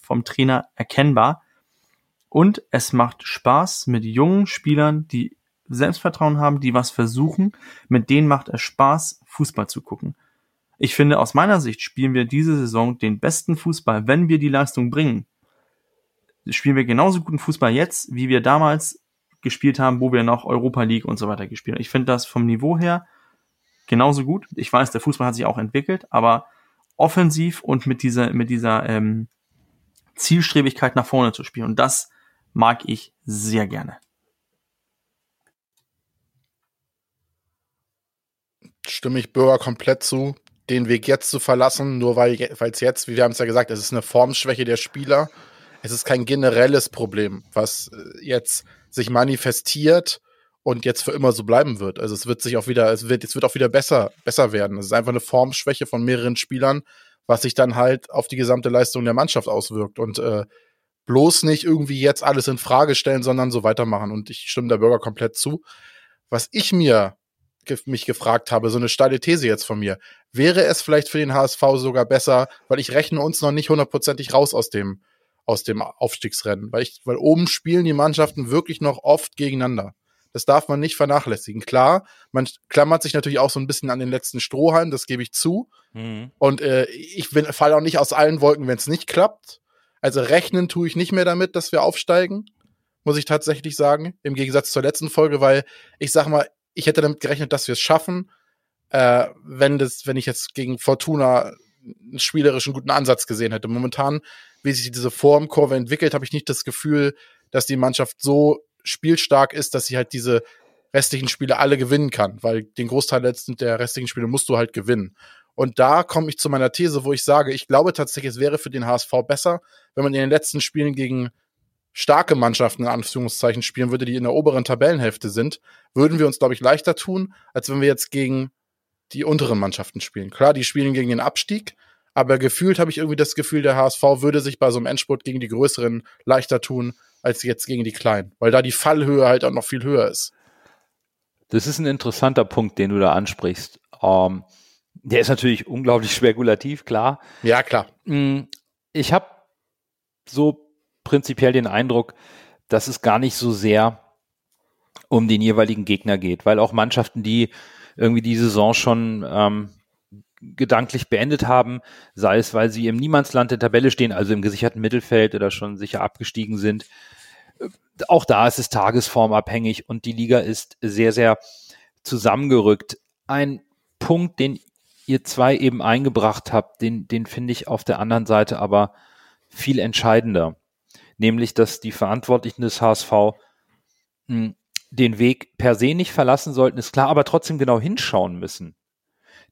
Speaker 2: vom Trainer erkennbar. Und es macht Spaß mit jungen Spielern, die Selbstvertrauen haben, die was versuchen. Mit denen macht es Spaß, Fußball zu gucken. Ich finde, aus meiner Sicht spielen wir diese Saison den besten Fußball, wenn wir die Leistung bringen. Spielen wir genauso guten Fußball jetzt, wie wir damals gespielt haben, wo wir noch Europa League und so weiter gespielt haben. Ich finde das vom Niveau her genauso gut. Ich weiß, der Fußball hat sich auch entwickelt, aber offensiv und mit dieser, mit dieser ähm, Zielstrebigkeit nach vorne zu spielen. Und das mag ich sehr gerne.
Speaker 3: Stimme ich Bürger komplett zu, den Weg jetzt zu verlassen, nur weil es jetzt, wie wir haben es ja gesagt, es ist eine Formschwäche der Spieler. Es ist kein generelles Problem, was äh, jetzt sich manifestiert und jetzt für immer so bleiben wird. Also es wird sich auch wieder, es wird, es wird auch wieder besser, besser werden. Es ist einfach eine Formschwäche von mehreren Spielern, was sich dann halt auf die gesamte Leistung der Mannschaft auswirkt. Und äh, bloß nicht irgendwie jetzt alles in Frage stellen, sondern so weitermachen. Und ich stimme der Bürger komplett zu. Was ich mir mich gefragt habe, so eine steile These jetzt von mir, wäre es vielleicht für den HSV sogar besser, weil ich rechne uns noch nicht hundertprozentig raus aus dem, aus dem Aufstiegsrennen, weil ich, weil oben spielen die Mannschaften wirklich noch oft gegeneinander. Das darf man nicht vernachlässigen. Klar, man klammert sich natürlich auch so ein bisschen an den letzten Strohhalm, das gebe ich zu. Mhm. Und äh, ich falle auch nicht aus allen Wolken, wenn es nicht klappt. Also rechnen tue ich nicht mehr damit, dass wir aufsteigen, muss ich tatsächlich sagen, im Gegensatz zur letzten Folge, weil ich sag mal, ich hätte damit gerechnet, dass wir es schaffen, äh, wenn das, wenn ich jetzt gegen Fortuna einen spielerischen guten Ansatz gesehen hätte. Momentan, wie sich diese Formkurve entwickelt, habe ich nicht das Gefühl, dass die Mannschaft so spielstark ist, dass sie halt diese restlichen Spiele alle gewinnen kann, weil den Großteil der restlichen Spiele musst du halt gewinnen. Und da komme ich zu meiner These, wo ich sage, ich glaube tatsächlich, es wäre für den HSV besser, wenn man in den letzten Spielen gegen starke Mannschaften in Anführungszeichen spielen würde, die in der oberen Tabellenhälfte sind, würden wir uns, glaube ich, leichter tun, als wenn wir jetzt gegen die unteren Mannschaften spielen. Klar, die spielen gegen den Abstieg, aber gefühlt habe ich irgendwie das Gefühl, der HSV würde sich bei so einem Endspurt gegen die größeren leichter tun, als jetzt gegen die kleinen, weil da die Fallhöhe halt auch noch viel höher ist.
Speaker 1: Das ist ein interessanter Punkt, den du da ansprichst. Ähm, der ist natürlich unglaublich (laughs) spekulativ, klar.
Speaker 3: Ja, klar.
Speaker 1: Mm, ich habe so prinzipiell den Eindruck, dass es gar nicht so sehr um den jeweiligen Gegner geht, weil auch Mannschaften, die irgendwie die Saison schon ähm, gedanklich beendet haben, sei es, weil sie im Niemandsland der Tabelle stehen, also im gesicherten Mittelfeld oder schon sicher abgestiegen sind. Auch da ist es tagesformabhängig und die Liga ist sehr, sehr zusammengerückt. Ein Punkt, den ihr zwei eben eingebracht habt, den, den finde ich auf der anderen Seite aber viel entscheidender. Nämlich, dass die Verantwortlichen des HSV mh, hm, den Weg per se nicht verlassen sollten, ist klar, aber trotzdem genau hinschauen müssen.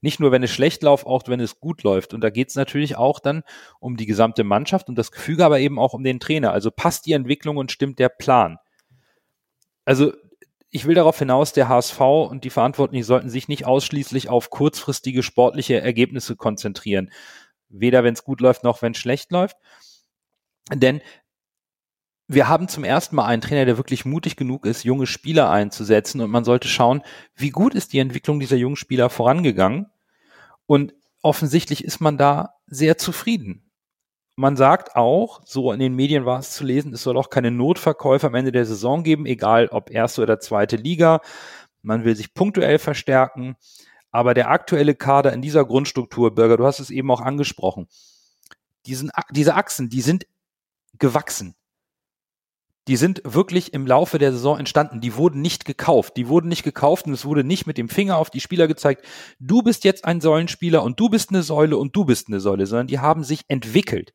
Speaker 1: Nicht nur, wenn es schlecht läuft, auch wenn es gut läuft. Und da geht es natürlich auch dann um die gesamte Mannschaft und das Gefüge, aber eben auch um den Trainer. Also passt die Entwicklung und stimmt der Plan. Also ich will darauf hinaus, der HSV und die Verantwortlichen sollten sich nicht ausschließlich auf kurzfristige sportliche Ergebnisse konzentrieren. Weder wenn es gut läuft, noch wenn es schlecht läuft. Denn wir haben zum ersten Mal einen Trainer, der wirklich mutig genug ist, junge Spieler einzusetzen und man sollte schauen, wie gut ist die Entwicklung dieser jungen Spieler vorangegangen. Und offensichtlich ist man da sehr zufrieden. man sagt auch, so in den Medien war es zu lesen, es soll auch keine Notverkäufe am Ende der Saison geben, egal ob erste oder zweite Liga. Man will sich punktuell verstärken. Aber der aktuelle Kader in dieser Grundstruktur, Bürger, du hast es eben auch angesprochen, diesen, diese Achsen, die sind gewachsen die sind wirklich im Laufe der Saison entstanden. Die wurden nicht gekauft. Die wurden nicht gekauft und es wurde nicht mit dem Finger auf die Spieler gezeigt, du bist jetzt ein Säulenspieler und du bist eine Säule und du bist eine Säule, sondern die haben sich entwickelt.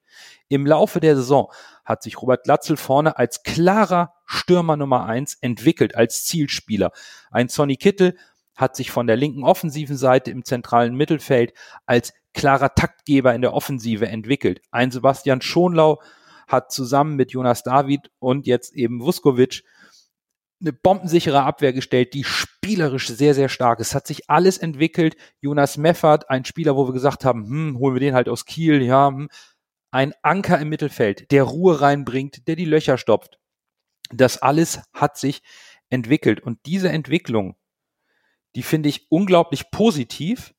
Speaker 1: Im Laufe der Saison hat sich Robert Glatzel vorne als klarer Stürmer Nummer eins entwickelt, als Zielspieler. Ein Sonny Kittel hat sich von der linken offensiven Seite im zentralen Mittelfeld als klarer Taktgeber in der Offensive entwickelt. Ein Sebastian Schonlau hat zusammen mit Jonas David und jetzt eben Vuskovic eine bombensichere Abwehr gestellt, die spielerisch sehr, sehr stark ist. Hat sich alles entwickelt. Jonas Meffert, ein Spieler, wo wir gesagt haben, hm, holen wir den halt aus Kiel, ja, hm. ein Anker im Mittelfeld, der Ruhe reinbringt, der die Löcher stopft. Das alles hat sich entwickelt. Und diese Entwicklung, die finde ich unglaublich positiv.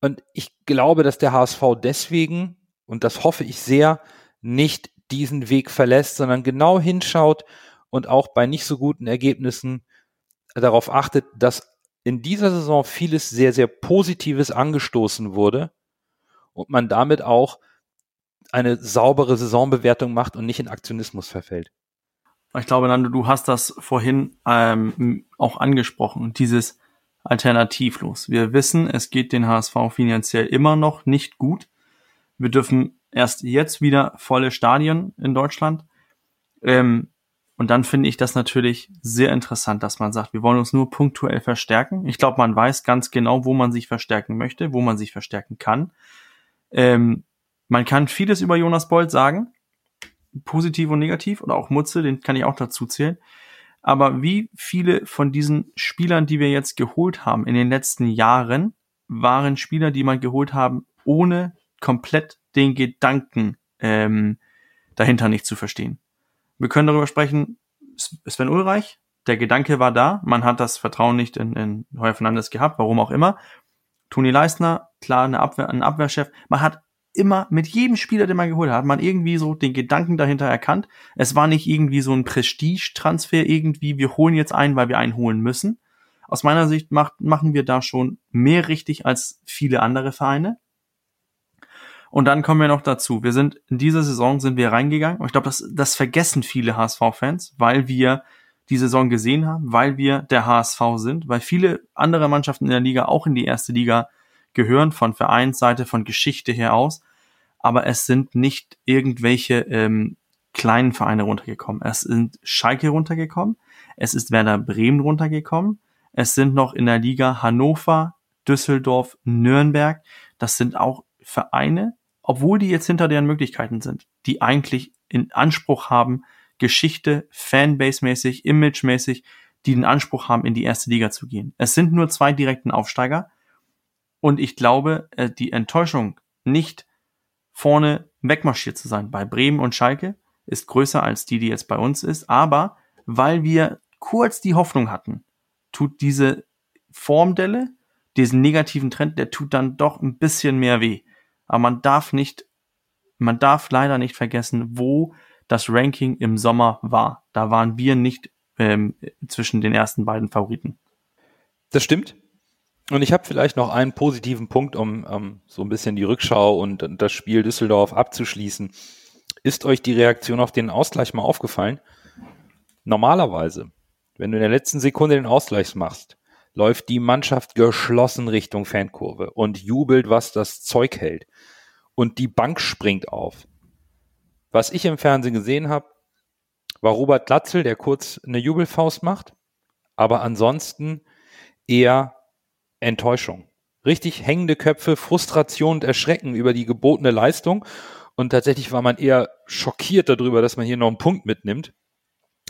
Speaker 1: Und ich glaube, dass der HSV deswegen, und das hoffe ich sehr, nicht diesen Weg verlässt, sondern genau hinschaut und auch bei nicht so guten Ergebnissen darauf achtet, dass in dieser Saison vieles sehr, sehr Positives angestoßen wurde und man damit auch eine saubere Saisonbewertung macht und nicht in Aktionismus verfällt.
Speaker 2: Ich glaube, Nando, du hast das vorhin ähm, auch angesprochen, dieses Alternativlos. Wir wissen, es geht den HSV finanziell immer noch nicht gut. Wir dürfen erst jetzt wieder volle Stadien in Deutschland. Ähm, und dann finde ich das natürlich sehr interessant, dass man sagt, wir wollen uns nur punktuell verstärken. Ich glaube, man weiß ganz genau, wo man sich verstärken möchte, wo man sich verstärken kann. Ähm, man kann vieles über Jonas Bold sagen, positiv und negativ, oder auch Mutze, den kann ich auch dazu zählen. Aber wie viele von diesen Spielern, die wir jetzt geholt haben in den letzten Jahren, waren Spieler, die man geholt haben, ohne komplett den Gedanken ähm, dahinter nicht zu verstehen. Wir können darüber sprechen, Sven Ulreich, der Gedanke war da, man hat das Vertrauen nicht in, in Heuer Fernandes gehabt, warum auch immer. Toni Leisner, klar, eine Abwehr, ein Abwehrchef. Man hat immer mit jedem Spieler, den man geholt hat, hat man irgendwie so den Gedanken dahinter erkannt. Es war nicht irgendwie so ein Prestige-Transfer irgendwie, wir holen jetzt einen, weil wir einen holen müssen. Aus meiner Sicht macht, machen wir da schon mehr richtig als viele andere Vereine. Und dann kommen wir noch dazu. Wir sind in dieser Saison sind wir reingegangen. Und ich glaube, das, das vergessen viele HSV-Fans, weil wir die Saison gesehen haben, weil wir der HSV sind, weil viele andere Mannschaften in der Liga auch in die erste Liga gehören, von Vereinsseite, von Geschichte her aus. Aber es sind nicht irgendwelche ähm, kleinen Vereine runtergekommen. Es sind Schalke runtergekommen. Es ist Werder Bremen runtergekommen. Es sind noch in der Liga Hannover, Düsseldorf, Nürnberg. Das sind auch Vereine, obwohl die jetzt hinter deren Möglichkeiten sind, die eigentlich in Anspruch haben, Geschichte, Fanbase-mäßig, Image-mäßig, die den Anspruch haben, in die erste Liga zu gehen. Es sind nur zwei direkten Aufsteiger und ich glaube, äh, die Enttäuschung, nicht vorne wegmarschiert zu sein bei Bremen und Schalke, ist größer als die, die jetzt bei uns ist. Aber weil wir kurz die Hoffnung hatten, tut diese Formdelle, diesen negativen Trend, der tut dann doch ein bisschen mehr weh. Aber man darf nicht, man darf leider nicht vergessen, wo das Ranking im Sommer war. Da waren wir nicht ähm, zwischen den ersten beiden Favoriten.
Speaker 1: Das stimmt. Und ich habe vielleicht noch einen positiven Punkt, um um so ein bisschen die Rückschau und das Spiel Düsseldorf abzuschließen. Ist euch die Reaktion auf den Ausgleich mal aufgefallen? Normalerweise, wenn du in der letzten Sekunde den Ausgleich machst, läuft die Mannschaft geschlossen Richtung Fankurve und jubelt, was das Zeug hält. Und die Bank springt auf. Was ich im Fernsehen gesehen habe, war Robert Glatzel, der kurz eine Jubelfaust macht, aber ansonsten eher Enttäuschung. Richtig hängende Köpfe, Frustration und Erschrecken über die gebotene Leistung. Und tatsächlich war man eher schockiert darüber, dass man hier noch einen Punkt mitnimmt,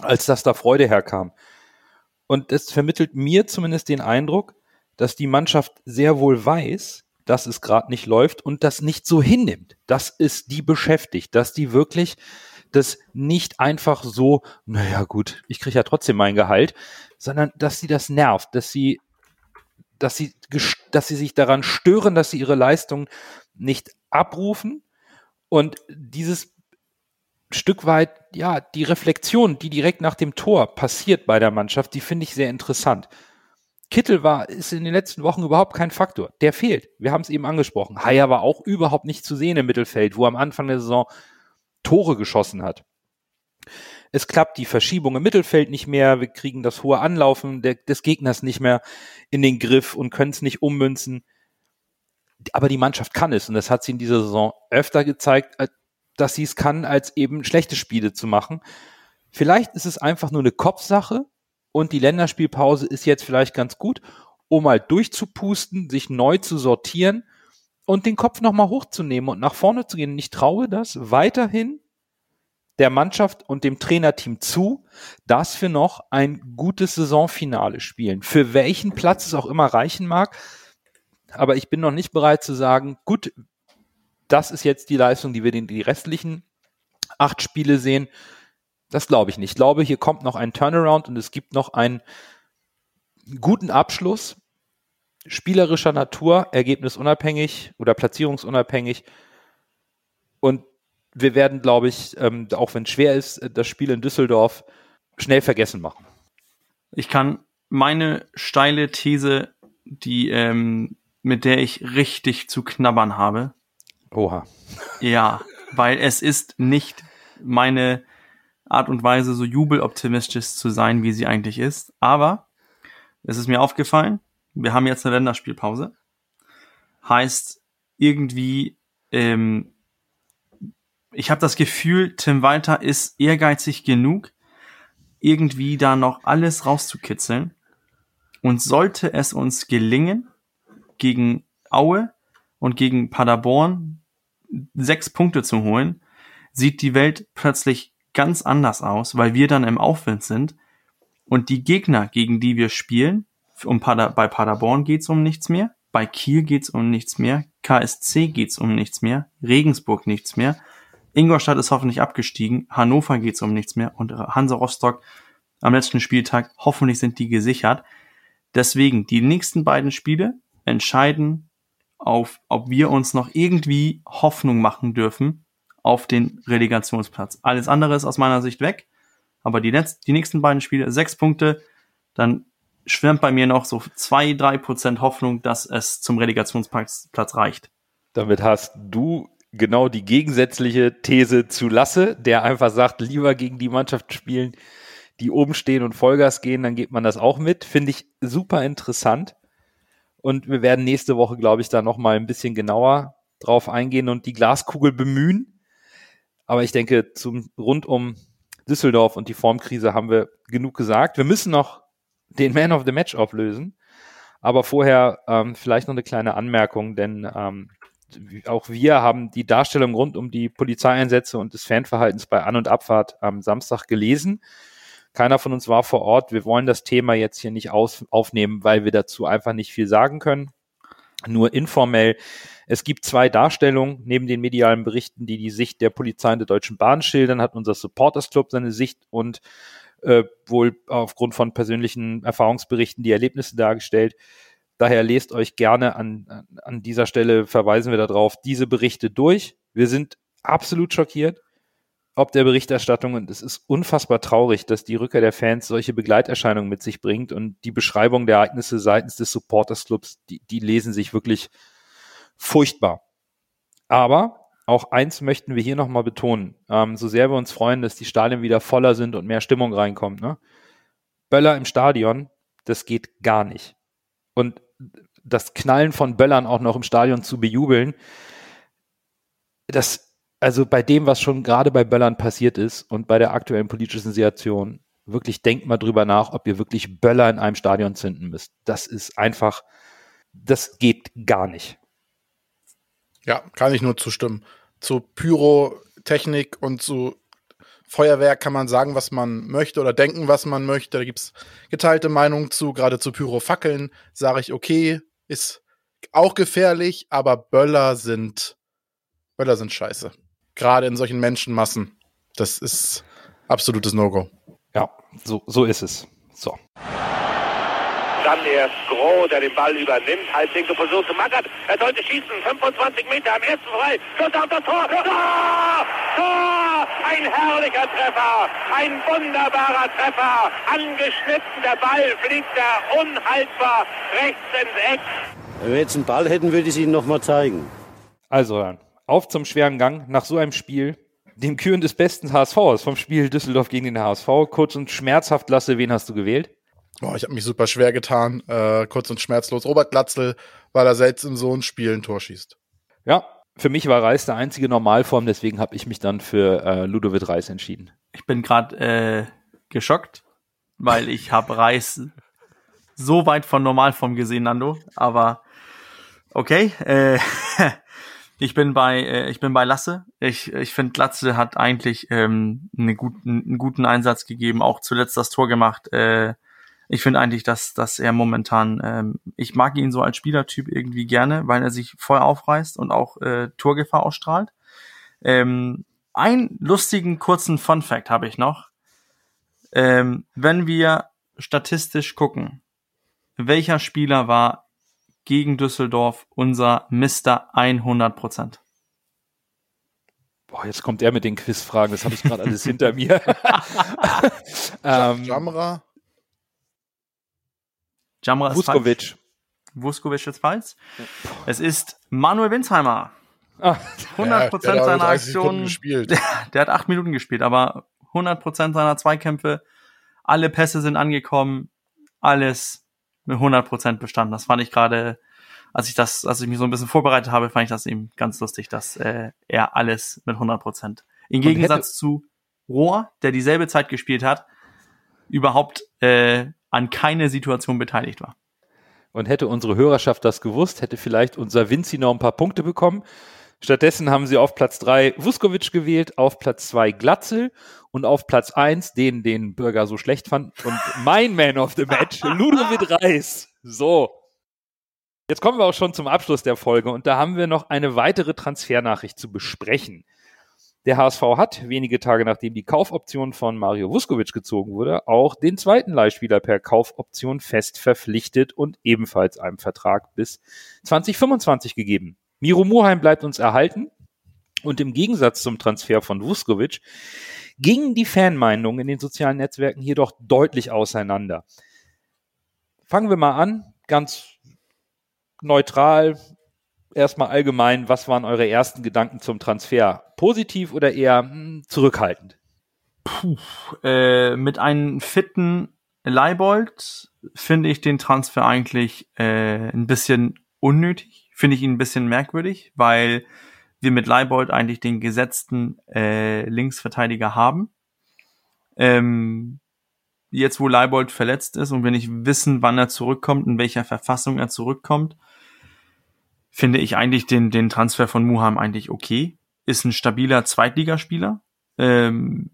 Speaker 1: als dass da Freude herkam. Und das vermittelt mir zumindest den Eindruck, dass die Mannschaft sehr wohl weiß, dass es gerade nicht läuft und das nicht so hinnimmt. Das ist die beschäftigt, dass die wirklich das nicht einfach so, naja gut, ich kriege ja trotzdem mein Gehalt, sondern dass sie das nervt, dass sie, dass sie, dass sie sich daran stören, dass sie ihre Leistung nicht abrufen Und dieses Stück weit, ja, die Reflexion, die direkt nach dem Tor passiert bei der Mannschaft, die finde ich sehr interessant. Kittel war, ist in den letzten Wochen überhaupt kein Faktor. Der fehlt. Wir haben es eben angesprochen. Haier war auch überhaupt nicht zu sehen im Mittelfeld, wo am Anfang der Saison Tore geschossen hat. Es klappt die Verschiebung im Mittelfeld nicht mehr. Wir kriegen das hohe Anlaufen des Gegners nicht mehr in den Griff und können es nicht ummünzen. Aber die Mannschaft kann es und das hat sie in dieser Saison öfter gezeigt, dass sie es kann, als eben schlechte Spiele zu machen. Vielleicht ist es einfach nur eine Kopfsache und die Länderspielpause ist jetzt vielleicht ganz gut, um mal durchzupusten, sich neu zu sortieren und den Kopf nochmal hochzunehmen und nach vorne zu gehen. Und ich traue das weiterhin der Mannschaft und dem Trainerteam zu, dass wir noch ein gutes Saisonfinale spielen. Für welchen Platz es auch immer reichen mag. Aber ich bin noch nicht bereit zu sagen, gut, das ist jetzt die Leistung, die wir in die restlichen acht Spiele sehen. Das glaube ich nicht. Ich glaube, hier kommt noch ein Turnaround und es gibt noch einen guten Abschluss spielerischer Natur, ergebnisunabhängig oder platzierungsunabhängig. Und wir werden, glaube ich, ähm, auch wenn es schwer ist, das Spiel in Düsseldorf schnell vergessen machen.
Speaker 2: Ich kann meine steile These, die ähm, mit der ich richtig zu knabbern habe,
Speaker 1: Oha.
Speaker 2: Ja, weil es ist nicht meine Art und Weise, so jubeloptimistisch zu sein, wie sie eigentlich ist. Aber es ist mir aufgefallen, wir haben jetzt eine Länderspielpause. Heißt, irgendwie, ähm, ich habe das Gefühl, Tim Walter ist ehrgeizig genug, irgendwie da noch alles rauszukitzeln. Und sollte es uns gelingen, gegen Aue und gegen Paderborn sechs Punkte zu holen, sieht die Welt plötzlich ganz anders aus, weil wir dann im Aufwind sind. Und die Gegner, gegen die wir spielen, um Pader, bei Paderborn geht's um nichts mehr, bei Kiel geht's um nichts mehr, KSC geht's um nichts mehr, Regensburg nichts mehr, Ingolstadt ist hoffentlich abgestiegen, Hannover geht's um nichts mehr und Hansa Rostock am letzten Spieltag, hoffentlich sind die gesichert. Deswegen, die nächsten beiden Spiele entscheiden auf, ob wir uns noch irgendwie Hoffnung machen dürfen auf den Relegationsplatz. Alles andere ist aus meiner Sicht weg. Aber die, letzt, die nächsten beiden Spiele, sechs Punkte, dann schwimmt bei mir noch so zwei, drei Prozent Hoffnung, dass es zum Relegationsplatz reicht.
Speaker 1: Damit hast du genau die gegensätzliche These zu Lasse, der einfach sagt, lieber gegen die Mannschaft spielen, die oben stehen und Vollgas gehen, dann geht man das auch mit. Finde ich super interessant. Und wir werden nächste Woche, glaube ich, da nochmal ein bisschen genauer drauf eingehen und die Glaskugel bemühen. Aber ich denke, zum, rund um Düsseldorf und die Formkrise haben wir genug gesagt. Wir müssen noch den Man of the Match auflösen. Aber vorher ähm, vielleicht noch eine kleine Anmerkung, denn ähm, auch wir haben die Darstellung rund um die Polizeieinsätze und des Fanverhaltens bei An- und Abfahrt am Samstag gelesen. Keiner von uns war vor Ort. Wir wollen das Thema jetzt hier nicht aus, aufnehmen, weil wir dazu einfach nicht viel sagen können. Nur informell. Es gibt zwei Darstellungen neben den medialen Berichten, die die Sicht der Polizei und der Deutschen Bahn schildern, hat unser Supporters Club seine Sicht und äh, wohl aufgrund von persönlichen Erfahrungsberichten die Erlebnisse dargestellt. Daher lest euch gerne an, an dieser Stelle, verweisen wir darauf, diese Berichte durch. Wir sind absolut schockiert ob der Berichterstattung und es ist unfassbar traurig, dass die Rückkehr der Fans solche Begleiterscheinungen mit sich bringt und die Beschreibung der Ereignisse seitens des Supporters Clubs, die, die lesen sich wirklich furchtbar. Aber auch eins möchten wir hier nochmal betonen, ähm, so sehr wir uns freuen, dass die Stadien wieder voller sind und mehr Stimmung reinkommt. Ne? Böller im Stadion, das geht gar nicht. Und das Knallen von Böllern auch noch im Stadion zu bejubeln, das also bei dem, was schon gerade bei Böllern passiert ist und bei der aktuellen politischen Situation, wirklich denkt mal drüber nach, ob ihr wirklich Böller in einem Stadion zünden müsst. Das ist einfach, das geht gar nicht.
Speaker 3: Ja, kann ich nur zustimmen. Zu Pyrotechnik und zu Feuerwerk kann man sagen, was man möchte oder denken, was man möchte. Da gibt es geteilte Meinungen zu. Gerade zu Pyrofackeln sage ich, okay, ist auch gefährlich, aber Böller sind Böller sind scheiße gerade in solchen Menschenmassen. Das ist absolutes No-Go.
Speaker 1: Ja, so, so ist es. So.
Speaker 5: dann erst Groh, der den Ball übernimmt. Halbwinkel versucht zu Mackert. Er sollte schießen. 25 Meter am ersten frei. Schuss auf das Tor. Tor! Tor! Ein herrlicher Treffer. Ein wunderbarer Treffer. Angeschnitten. Der Ball fliegt da unhaltbar rechts ins Eck.
Speaker 6: Wenn wir jetzt einen Ball hätten, würde ich es Ihnen nochmal zeigen.
Speaker 1: Also dann, auf zum schweren Gang nach so einem Spiel, dem Küren des besten HSVs vom Spiel Düsseldorf gegen den HSV. Kurz und schmerzhaft, Lasse, wen hast du gewählt?
Speaker 3: Oh, ich habe mich super schwer getan. Äh, kurz und schmerzlos. Robert Glatzel, weil er selbst in so einem Spiel ein Tor schießt.
Speaker 1: Ja, für mich war Reis der einzige Normalform, deswegen habe ich mich dann für äh, Ludovic Reis entschieden.
Speaker 2: Ich bin gerade äh, geschockt, weil ich habe Reis so weit von Normalform gesehen, Nando. Aber okay, äh, (laughs) ich bin bei äh, ich bin bei Lasse. Ich ich finde Glatze hat eigentlich ähm, einen guten einen guten Einsatz gegeben, auch zuletzt das Tor gemacht. Äh, ich finde eigentlich, dass, dass er momentan, ähm, ich mag ihn so als Spielertyp irgendwie gerne, weil er sich voll aufreißt und auch äh, Torgefahr ausstrahlt. Ähm, einen lustigen kurzen Fun Fact habe ich noch. Ähm, wenn wir statistisch gucken, welcher Spieler war gegen Düsseldorf unser Mr. 100 Prozent?
Speaker 1: Boah, jetzt kommt er mit den Quizfragen, das habe ich gerade alles hinter mir. (laughs)
Speaker 3: ähm, Jamra?
Speaker 2: Jamra ist
Speaker 1: Vuskovic.
Speaker 2: falsch. Vuskovic ist falsch. Es ist Manuel Winsheimer.
Speaker 1: Ah,
Speaker 2: 100 Prozent
Speaker 3: Ja, der hat
Speaker 2: seiner
Speaker 3: 30 Sekunden
Speaker 2: Aktionen.
Speaker 3: gespielt. (laughs)
Speaker 2: Der hat acht Minuten gespielt, aber 100 Prozent seiner Zweikämpfe, alle Pässe sind angekommen, alles mit 100 Prozent bestanden. Das fand ich gerade, als ich das, als ich mich so ein bisschen vorbereitet habe, fand ich das eben ganz lustig, dass äh, er alles mit 100 Prozent. Im
Speaker 1: hätte-
Speaker 2: Gegensatz zu Rohr, der dieselbe Zeit gespielt hat, überhaupt äh, an keine Situation beteiligt war.
Speaker 1: Und hätte unsere Hörerschaft das gewusst, hätte vielleicht unser Vinci noch ein paar Punkte bekommen. Stattdessen haben sie auf Platz drei Vuskovic gewählt, auf Platz zwei Glatzel und auf Platz eins den, den Bürger so schlecht fand. Und (laughs) mein Man of the Match, Ludovic Reis. So. Jetzt kommen wir auch schon zum Abschluss der Folge und da haben wir noch eine weitere Transfernachricht zu besprechen. Der HSV hat, wenige Tage nachdem die Kaufoption von Mario Vuskovic gezogen wurde, auch den zweiten Leihspieler per Kaufoption fest verpflichtet und ebenfalls einem Vertrag bis 2025 gegeben. Miro Muheim bleibt uns erhalten und im Gegensatz zum Transfer von Vuskovic gingen die Fanmeinungen in den sozialen Netzwerken jedoch deutlich auseinander. Fangen wir mal an, ganz neutral, erstmal allgemein, was waren eure ersten Gedanken zum Transfer? Positiv oder eher hm, zurückhaltend?
Speaker 2: Äh, mit einem fitten Leibold finde ich den Transfer eigentlich äh, ein bisschen unnötig, finde ich ihn ein bisschen merkwürdig, weil wir mit Leibold eigentlich den gesetzten äh, Linksverteidiger haben. Ähm, jetzt, wo Leibold verletzt ist und wir nicht wissen, wann er zurückkommt, in welcher Verfassung er zurückkommt, finde ich eigentlich den, den Transfer von Muham eigentlich okay. Ist ein stabiler Zweitligaspieler. Ähm,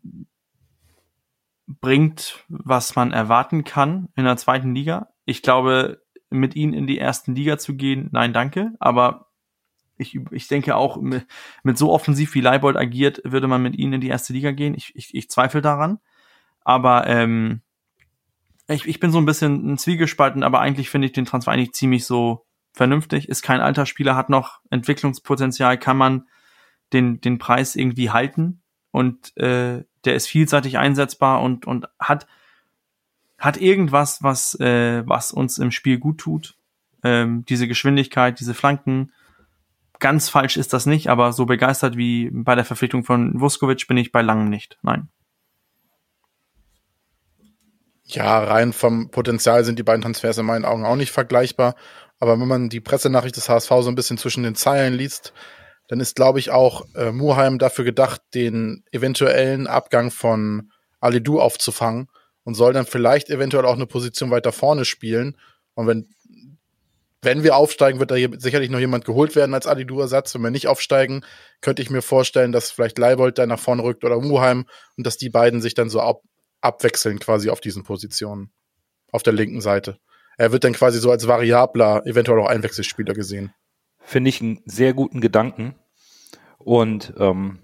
Speaker 2: bringt, was man erwarten kann in der zweiten Liga. Ich glaube, mit ihnen in die ersten Liga zu gehen, nein, danke. Aber ich, ich denke auch, mit, mit so offensiv wie Leibold agiert, würde man mit ihnen in die erste Liga gehen. Ich, ich, ich zweifle daran. Aber ähm, ich, ich bin so ein bisschen ein Zwiegespalten, aber eigentlich finde ich den Transfer eigentlich ziemlich so vernünftig. Ist kein alter Spieler, hat noch Entwicklungspotenzial, kann man den, den Preis irgendwie halten. Und äh, der ist vielseitig einsetzbar und, und hat, hat irgendwas, was, äh, was uns im Spiel gut tut. Ähm, diese Geschwindigkeit, diese Flanken. Ganz falsch ist das nicht, aber so begeistert wie bei der Verpflichtung von Vuskovic bin ich bei langem nicht. Nein.
Speaker 3: Ja, rein vom Potenzial sind die beiden Transfers in meinen Augen auch nicht vergleichbar. Aber wenn man die Pressenachricht des HSV so ein bisschen zwischen den Zeilen liest, dann ist, glaube ich, auch äh, Muheim dafür gedacht, den eventuellen Abgang von Alidou aufzufangen und soll dann vielleicht eventuell auch eine Position weiter vorne spielen. Und wenn, wenn wir aufsteigen, wird da sicherlich noch jemand geholt werden als Alidou-Ersatz. Wenn wir nicht aufsteigen, könnte ich mir vorstellen, dass vielleicht Leibold da nach vorne rückt oder Muheim und dass die beiden sich dann so ab abwechseln quasi auf diesen Positionen. Auf der linken Seite. Er wird dann quasi so als variabler, eventuell auch Einwechselspieler gesehen.
Speaker 1: Finde ich einen sehr guten Gedanken. Und ähm,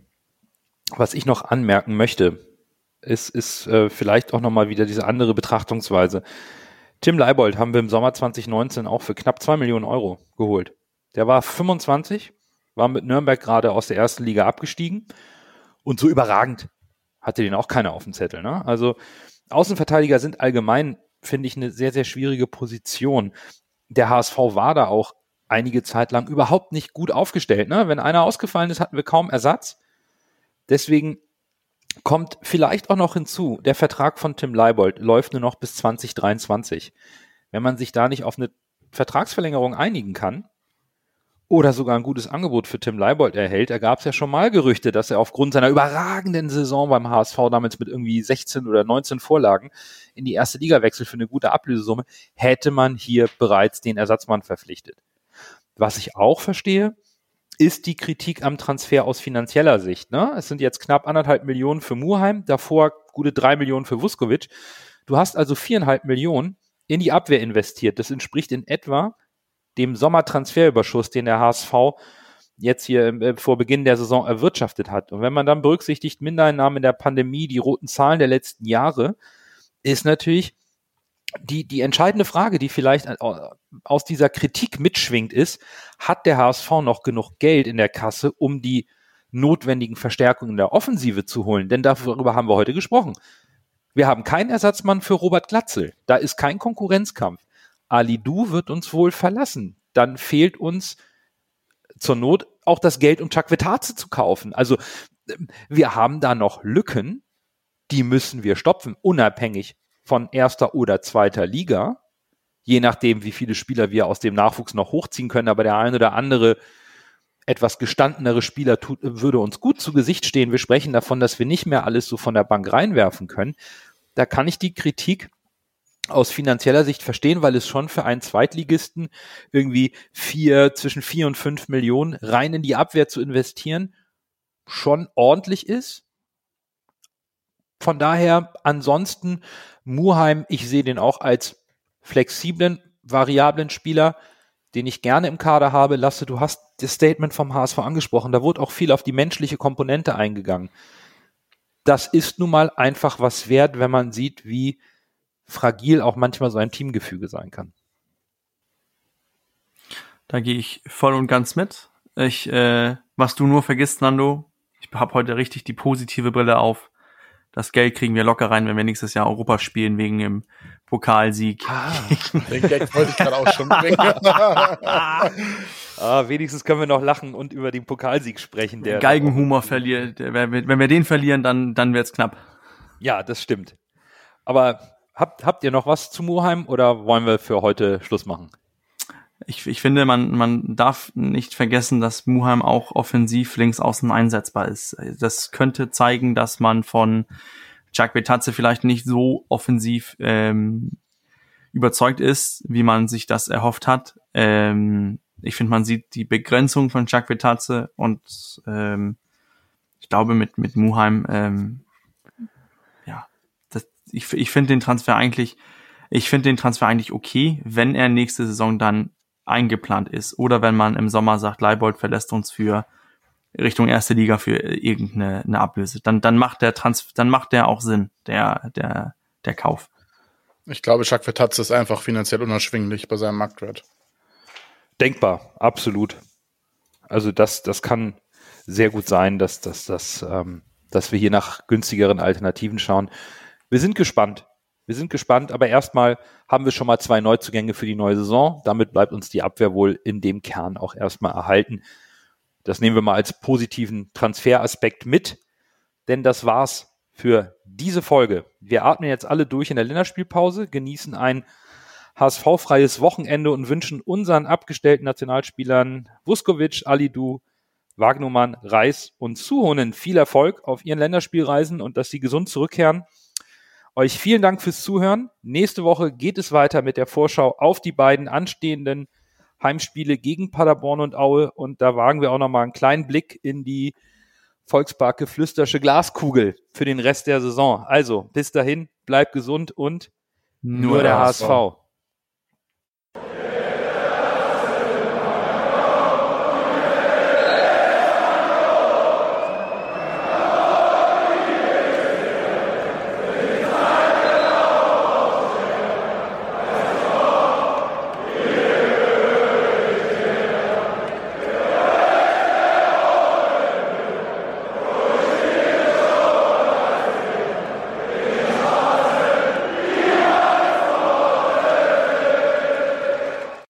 Speaker 1: was ich noch anmerken möchte, ist, ist äh, vielleicht auch nochmal wieder diese andere Betrachtungsweise. Tim Leibold haben wir im Sommer 2019 auch für knapp zwei Millionen Euro geholt. Der war 25, war mit Nürnberg gerade aus der ersten Liga abgestiegen und so überragend hatte den auch keiner auf dem Zettel. Ne? Also Außenverteidiger sind allgemein, finde ich, eine sehr, sehr schwierige Position. Der HSV war da auch einige Zeit lang überhaupt nicht gut aufgestellt. Ne? Wenn einer ausgefallen ist, hatten wir kaum Ersatz. Deswegen kommt vielleicht auch noch hinzu, der Vertrag von Tim Leibold läuft nur noch bis 2023. Wenn man sich da nicht auf eine Vertragsverlängerung einigen kann oder sogar ein gutes Angebot für Tim Leibold erhält, da gab es ja schon mal Gerüchte, dass er aufgrund seiner überragenden Saison beim HSV damals mit irgendwie 16 oder 19 Vorlagen in die erste Liga wechselt für eine gute Ablösesumme, hätte man hier bereits den Ersatzmann verpflichtet. Was ich auch verstehe, ist die Kritik am Transfer aus finanzieller Sicht. Ne? Es sind jetzt knapp anderthalb Millionen für Muheim, davor gute drei Millionen für Vuskovic. Du hast also viereinhalb Millionen in die Abwehr investiert. Das entspricht in etwa dem Sommertransferüberschuss, den der HSV jetzt hier äh, vor Beginn der Saison erwirtschaftet hat. Und wenn man dann berücksichtigt, Mindereinnahmen in der Pandemie, die roten Zahlen der letzten Jahre, ist natürlich die, die entscheidende Frage, die vielleicht aus dieser Kritik mitschwingt, ist, hat der HSV noch genug Geld in der Kasse, um die notwendigen Verstärkungen der Offensive zu holen? Denn darüber haben wir heute gesprochen. Wir haben keinen Ersatzmann für Robert Glatzel. Da ist kein Konkurrenzkampf. Ali Du wird uns wohl verlassen. Dann fehlt uns zur Not auch das Geld, um Chakvetaze zu kaufen. Also wir haben da noch Lücken, die müssen wir stopfen, unabhängig von erster oder zweiter Liga, je nachdem, wie viele Spieler wir aus dem Nachwuchs noch hochziehen können, aber der ein oder andere etwas gestandenere Spieler tut, würde uns gut zu Gesicht stehen. Wir sprechen davon, dass wir nicht mehr alles so von der Bank reinwerfen können. Da kann ich die Kritik aus finanzieller Sicht verstehen, weil es schon für einen Zweitligisten irgendwie vier, zwischen vier und fünf Millionen rein in die Abwehr zu investieren schon ordentlich ist. Von daher ansonsten Muheim, ich sehe den auch als flexiblen, variablen Spieler, den ich gerne im Kader habe. Lasse, du hast das Statement vom HSV angesprochen. Da wurde auch viel auf die menschliche Komponente eingegangen. Das ist nun mal einfach was wert, wenn man sieht, wie fragil auch manchmal so ein Teamgefüge sein kann.
Speaker 2: Da gehe ich voll und ganz mit. Ich, äh, was du nur vergisst, Nando, ich habe heute richtig die positive Brille auf das Geld kriegen wir locker rein, wenn wir nächstes Jahr Europa spielen wegen dem Pokalsieg.
Speaker 3: Ah, (laughs) den Gag wollte ich gerade auch schon bringen.
Speaker 1: ah, wenigstens können wir noch lachen und über den Pokalsieg sprechen.
Speaker 2: Der Galgenhumor verliert. Wenn wir den verlieren, dann, dann wird's knapp.
Speaker 1: Ja, das stimmt. Aber habt, habt ihr noch was zu Muheim oder wollen wir für heute Schluss machen?
Speaker 2: Ich, ich finde, man, man darf nicht vergessen, dass Muheim auch offensiv links außen einsetzbar ist. Das könnte zeigen, dass man von Jack Betatze vielleicht nicht so offensiv ähm, überzeugt ist, wie man sich das erhofft hat. Ähm, ich finde, man sieht die Begrenzung von Jack Betatze und ähm, ich glaube mit, mit Muheim, ähm, ja, das, ich, ich finde den Transfer eigentlich, ich finde den Transfer eigentlich okay, wenn er nächste Saison dann eingeplant ist. Oder wenn man im Sommer sagt, Leibold verlässt uns für Richtung erste Liga für irgendeine eine Ablöse, dann, dann macht der Trans dann macht der auch Sinn, der, der, der Kauf.
Speaker 3: Ich glaube, Jacques Vertatz ist einfach finanziell unerschwinglich bei seinem Marktwert.
Speaker 1: Denkbar, absolut. Also das, das kann sehr gut sein, dass, dass, dass, ähm, dass wir hier nach günstigeren Alternativen schauen. Wir sind gespannt. Wir sind gespannt, aber erstmal haben wir schon mal zwei Neuzugänge für die neue Saison. Damit bleibt uns die Abwehr wohl in dem Kern auch erstmal erhalten. Das nehmen wir mal als positiven Transferaspekt mit, denn das war's für diese Folge. Wir atmen jetzt alle durch in der Länderspielpause, genießen ein HSV-freies Wochenende und wünschen unseren abgestellten Nationalspielern Vuskovic, Alidu, Wagnumann, Reis und Suhonen viel Erfolg auf ihren Länderspielreisen und dass sie gesund zurückkehren. Euch vielen Dank fürs Zuhören. Nächste Woche geht es weiter mit der Vorschau auf die beiden anstehenden Heimspiele gegen Paderborn und Aue. Und da wagen wir auch nochmal einen kleinen Blick in die Volksparke Flüstersche Glaskugel für den Rest der Saison. Also, bis dahin, bleibt gesund und nur, nur der HSV. HSV.